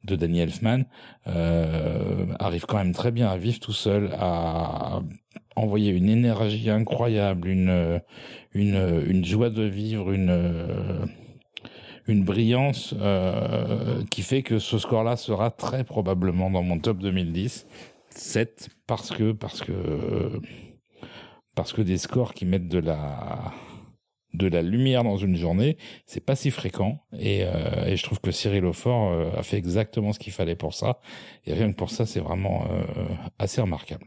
de Danny Elfman, arrive quand même très bien à vivre tout seul, à envoyer une énergie incroyable, une, une, une joie de vivre, une, une brillance euh, qui fait que ce score-là sera très probablement dans mon top 2010. 7 parce que parce que parce que des scores qui mettent de la de la lumière dans une journée, c'est pas si fréquent et, euh, et je trouve que Cyril Aufort euh, a fait exactement ce qu'il fallait pour ça et rien que pour ça c'est vraiment euh, assez remarquable.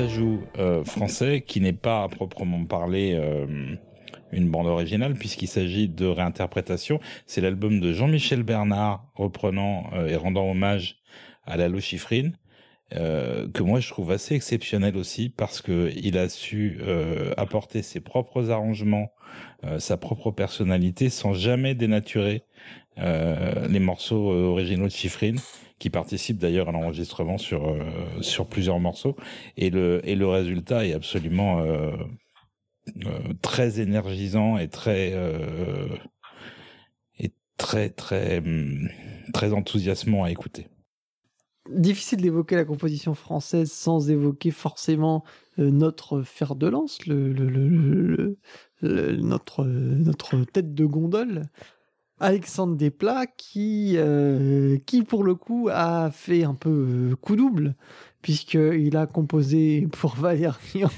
Ajout euh, français qui n'est pas à proprement parler euh, une bande originale puisqu'il s'agit de réinterprétation. C'est l'album de Jean-Michel Bernard reprenant euh, et rendant hommage à la Chiffrine. Que moi je trouve assez exceptionnel aussi parce que il a su apporter ses propres arrangements, sa propre personnalité sans jamais dénaturer les morceaux originaux de Chiffrine qui participent d'ailleurs à l'enregistrement sur euh, sur plusieurs morceaux et le et le résultat est absolument euh, euh, très énergisant et très et très très hum, très enthousiasmant à écouter. Difficile d'évoquer la composition française sans évoquer forcément notre fer de lance, le- le- le- notre, notre tête de gondole, Alexandre Desplat, qui, euh, qui pour le coup a fait un peu euh, coup double, puisqu'il a composé pour [LAUGHS] Valérian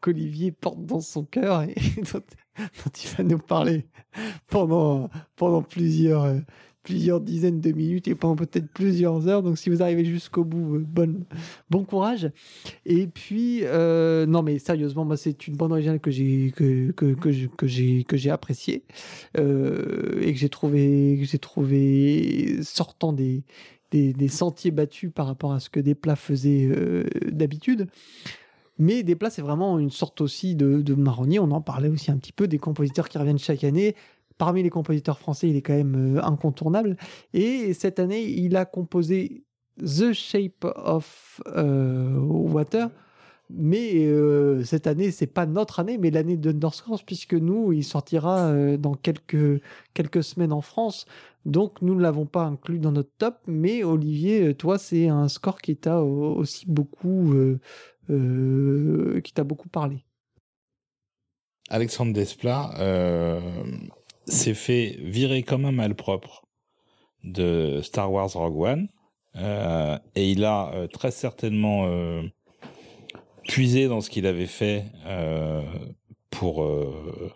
qu'Olivier porte dans son cœur et [LAUGHS] dont, il va nous parler pendant, pendant plusieurs, euh, plusieurs dizaines de minutes et pendant peut-être plusieurs heures. Donc si vous arrivez jusqu'au bout, euh, bonne, bon courage. Et puis, euh, non mais sérieusement, c'est une bande originale que j'ai que, que, que, j'ai que j'ai appréciée euh, et que j'ai trouvé que j'ai trouvé sortant des, des sentiers battus par rapport à ce que des plats faisaient d'habitude. Mais des plats, c'est vraiment une sorte aussi de, de marronnier. On en parlait aussi un petit peu des compositeurs qui reviennent chaque année. Parmi les compositeurs français, il est quand même euh, incontournable. Et cette année, il a composé The Shape of euh, Water. Mais euh, cette année, c'est pas notre année, mais l'année de Underscore, puisque nous, il sortira euh, dans quelques, quelques semaines en France. Donc, nous ne l'avons pas inclus dans notre top. Mais Olivier, toi, c'est un score qui t'a au- aussi beaucoup, qui t'a beaucoup parlé. Alexandre Desplat s'est fait virer comme un malpropre de Star Wars Rogue One euh, et il a euh, très certainement euh, puisé dans ce qu'il avait fait euh, pour euh,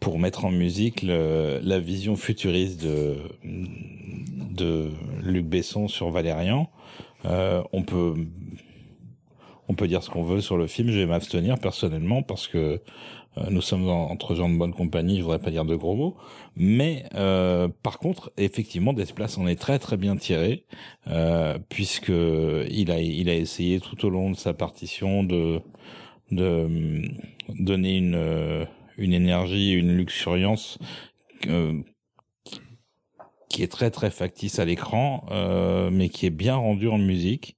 pour mettre en musique le- la vision futuriste de de Luc Besson sur Valérian. Euh, on peut on peut dire ce qu'on veut sur le film. Je vais m'abstenir personnellement parce que nous sommes en- entre gens de bonne compagnie. Je voudrais pas dire de gros mots, mais euh, par contre, effectivement, Desplace en est très très bien tiré euh, puisque il a il a essayé tout au long de sa partition de de euh, donner une euh, une énergie, une luxuriance euh, qui est très très factice à l'écran, euh, mais qui est bien rendue en musique.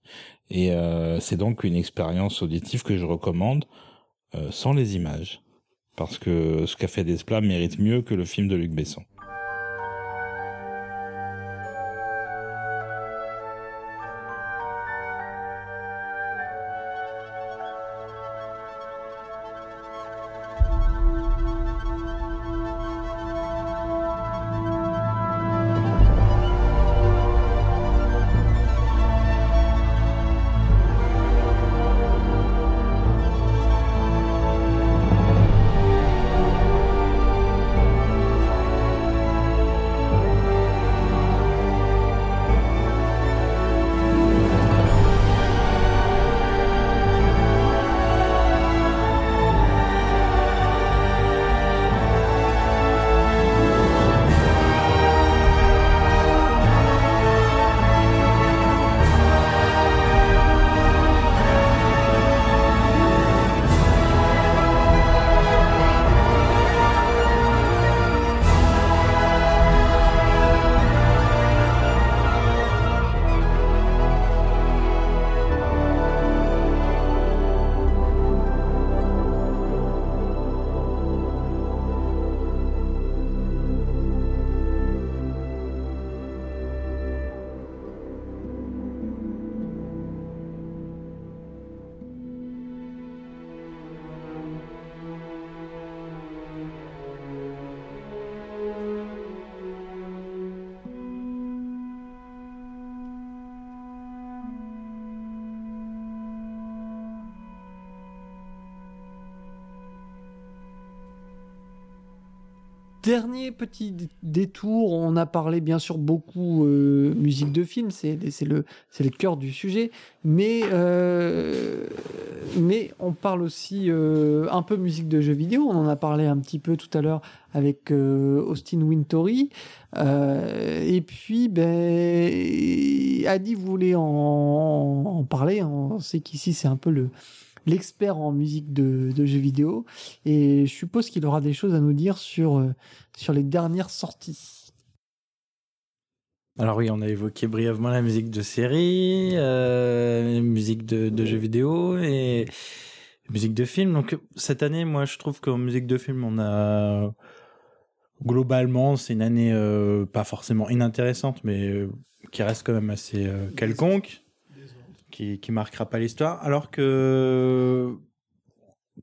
Et euh, c'est donc une expérience auditive que je recommande euh, sans les images. Parce que ce qu'a fait Desplat mérite mieux que le film de Luc Besson. Dernier petit dé- détour, on a parlé bien sûr beaucoup euh, musique de film, c'est le le cœur du sujet, mais euh, mais on parle aussi euh, un peu musique de jeux vidéo. On en a parlé un petit peu tout à l'heure avec euh, Austin Wintory, Euh, et puis ben Adi voulait en, en parler. On sait qu'ici c'est un peu le l'expert en musique de, jeux vidéo et je suppose qu'il aura des choses à nous dire sur, euh, les dernières sorties. Alors oui, on a évoqué brièvement la musique de série, euh, musique de, jeux vidéo et musique de film. Donc cette année, moi, je trouve qu'en musique de film, on a globalement, c'est une année euh, pas forcément inintéressante, mais qui reste quand même assez quelconque, qui qui marquera pas l'histoire. Alors que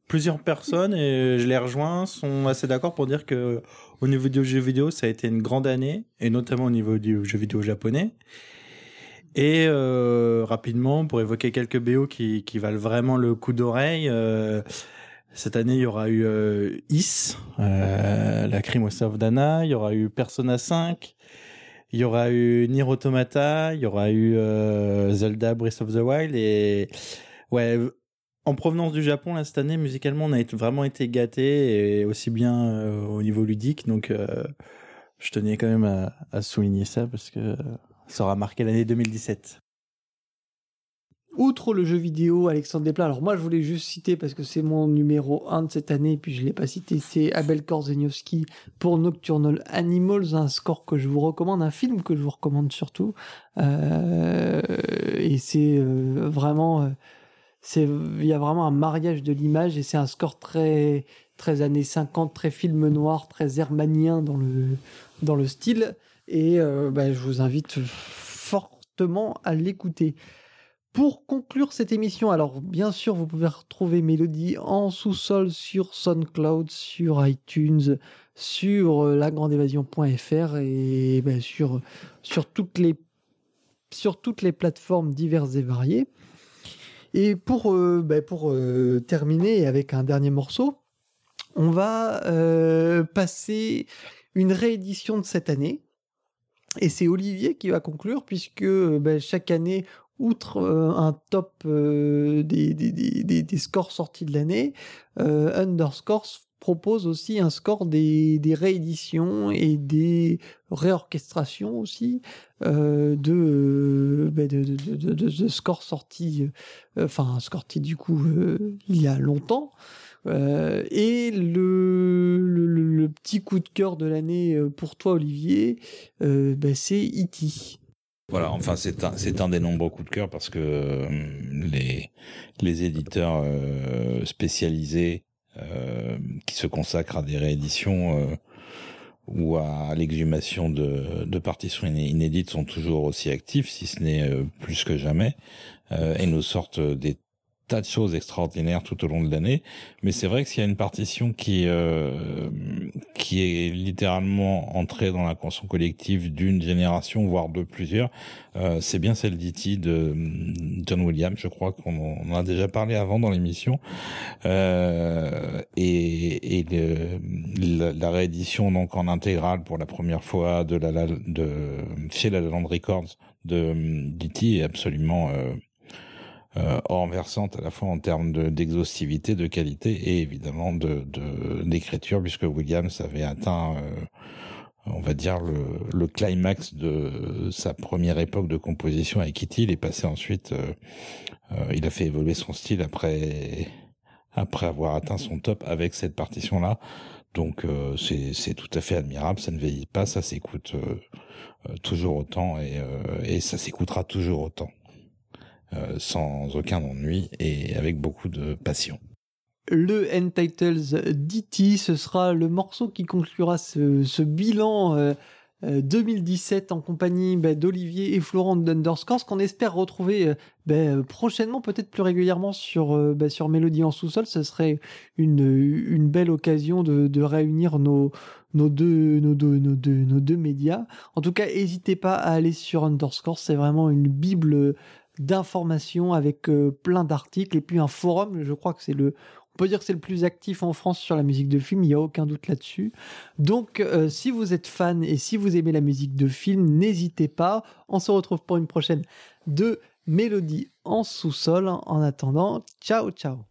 plusieurs personnes, et je les rejoins, sont assez d'accord pour dire que au niveau du jeu vidéo, ça a été une grande année, et notamment au niveau du jeu vidéo japonais. Et euh, rapidement, pour évoquer quelques BO qui, valent vraiment le coup d'oreille, euh, cette année, il y aura eu euh, Is, euh, la Crime of Dana, il y aura eu Persona 5, il y aura eu Nier Automata, il y aura eu euh, Zelda Breath of the Wild, et ouais, en provenance du Japon, cette année, musicalement, on a vraiment été gâtés, et aussi bien euh, au niveau ludique, donc euh, je tenais quand même à souligner ça, parce que ça aura marqué l'année 2017. Outre le jeu vidéo, Alexandre Desplat, alors moi je voulais juste citer parce que c'est mon numéro 1 de cette année, puis je l'ai pas cité, c'est Abel Korzeniowski pour Nocturnal Animals, un score que je vous recommande, un film que je vous recommande surtout. Euh, et c'est euh, vraiment, euh, il y a vraiment un mariage de l'image et c'est un score très, très années 50, très film noir, très hermanien dans le, dans le style. Et bah, je vous invite fortement à l'écouter. Pour conclure cette émission, alors bien sûr, vous pouvez retrouver Mélodie en sous-sol sur SoundCloud, sur iTunes, sur euh, lagrandeévasion.fr et ben, sur, sur, toutes les, sur toutes les plateformes diverses et variées. Et pour, euh, ben, pour euh, terminer avec un dernier morceau, on va euh, passer une réédition de cette année. Et c'est Olivier qui va conclure, puisque euh, ben, chaque année, outre euh, un top euh, des, des, scores sortis de l'année, euh, Underscores propose aussi un score des, rééditions et des réorchestrations aussi de, ben, de, de, de, de- scores sortis, enfin sortis du coup il y a longtemps. Et le, petit coup de cœur de l'année pour toi Olivier, ben, c'est E.T. Voilà, enfin c'est un c'est un des nombreux coups de cœur parce que euh, les les éditeurs euh, spécialisés euh, qui se consacrent à des rééditions ou à l'exhumation de, de partitions iné- inédites sont toujours aussi actifs, si ce n'est plus que jamais, et nous sortent des tas de choses extraordinaires tout au long de l'année. Mais c'est vrai que s'il y a une partition qui euh, qui est littéralement entrée dans la conscience collective d'une génération, voire de plusieurs, euh, c'est bien celle d'E.T. de John Williams. Je crois qu'on en a déjà parlé avant dans l'émission. Euh, et et le- la, réédition donc en intégrale pour la première fois de la, la de chez la La Land Records de d'E.T. est absolument euh, euh, renversante à la fois en termes de- d'exhaustivité, de, qualité et évidemment de d'écriture, puisque Williams avait atteint, euh, on va dire, le, le climax de sa première époque de composition avec Kitty. Il est passé ensuite, euh, euh, il a fait évoluer son style après après avoir atteint son top avec cette partition-là. Donc euh, c'est tout à fait admirable, ça ne vieillit pas, ça s'écoute euh, toujours autant et, et ça s'écoutera toujours autant. Euh, sans aucun ennui et avec beaucoup de passion. Le Entitles d'E.T. Ce sera le morceau qui conclura ce, bilan euh, euh, 2017 en compagnie bah, d'Olivier et Florent d'Underscores qu'on espère retrouver euh, bah, euh, prochainement, peut-être plus régulièrement sur, euh, bah, sur Mélodie en sous-sol. Ce serait une, belle occasion de, réunir nos, deux, nos deux médias. En tout cas, n'hésitez pas à aller sur Underscore. C'est vraiment une bible d'informations avec euh, plein d'articles et puis un forum. Je crois que c'est le on peut dire que c'est le plus actif en France sur la musique de film, il n'y a aucun doute là-dessus. Donc, euh, si vous êtes fan et si vous aimez la musique de film, n'hésitez pas. On se retrouve pour une prochaine de Mélodie en sous-sol. En attendant, ciao, ciao.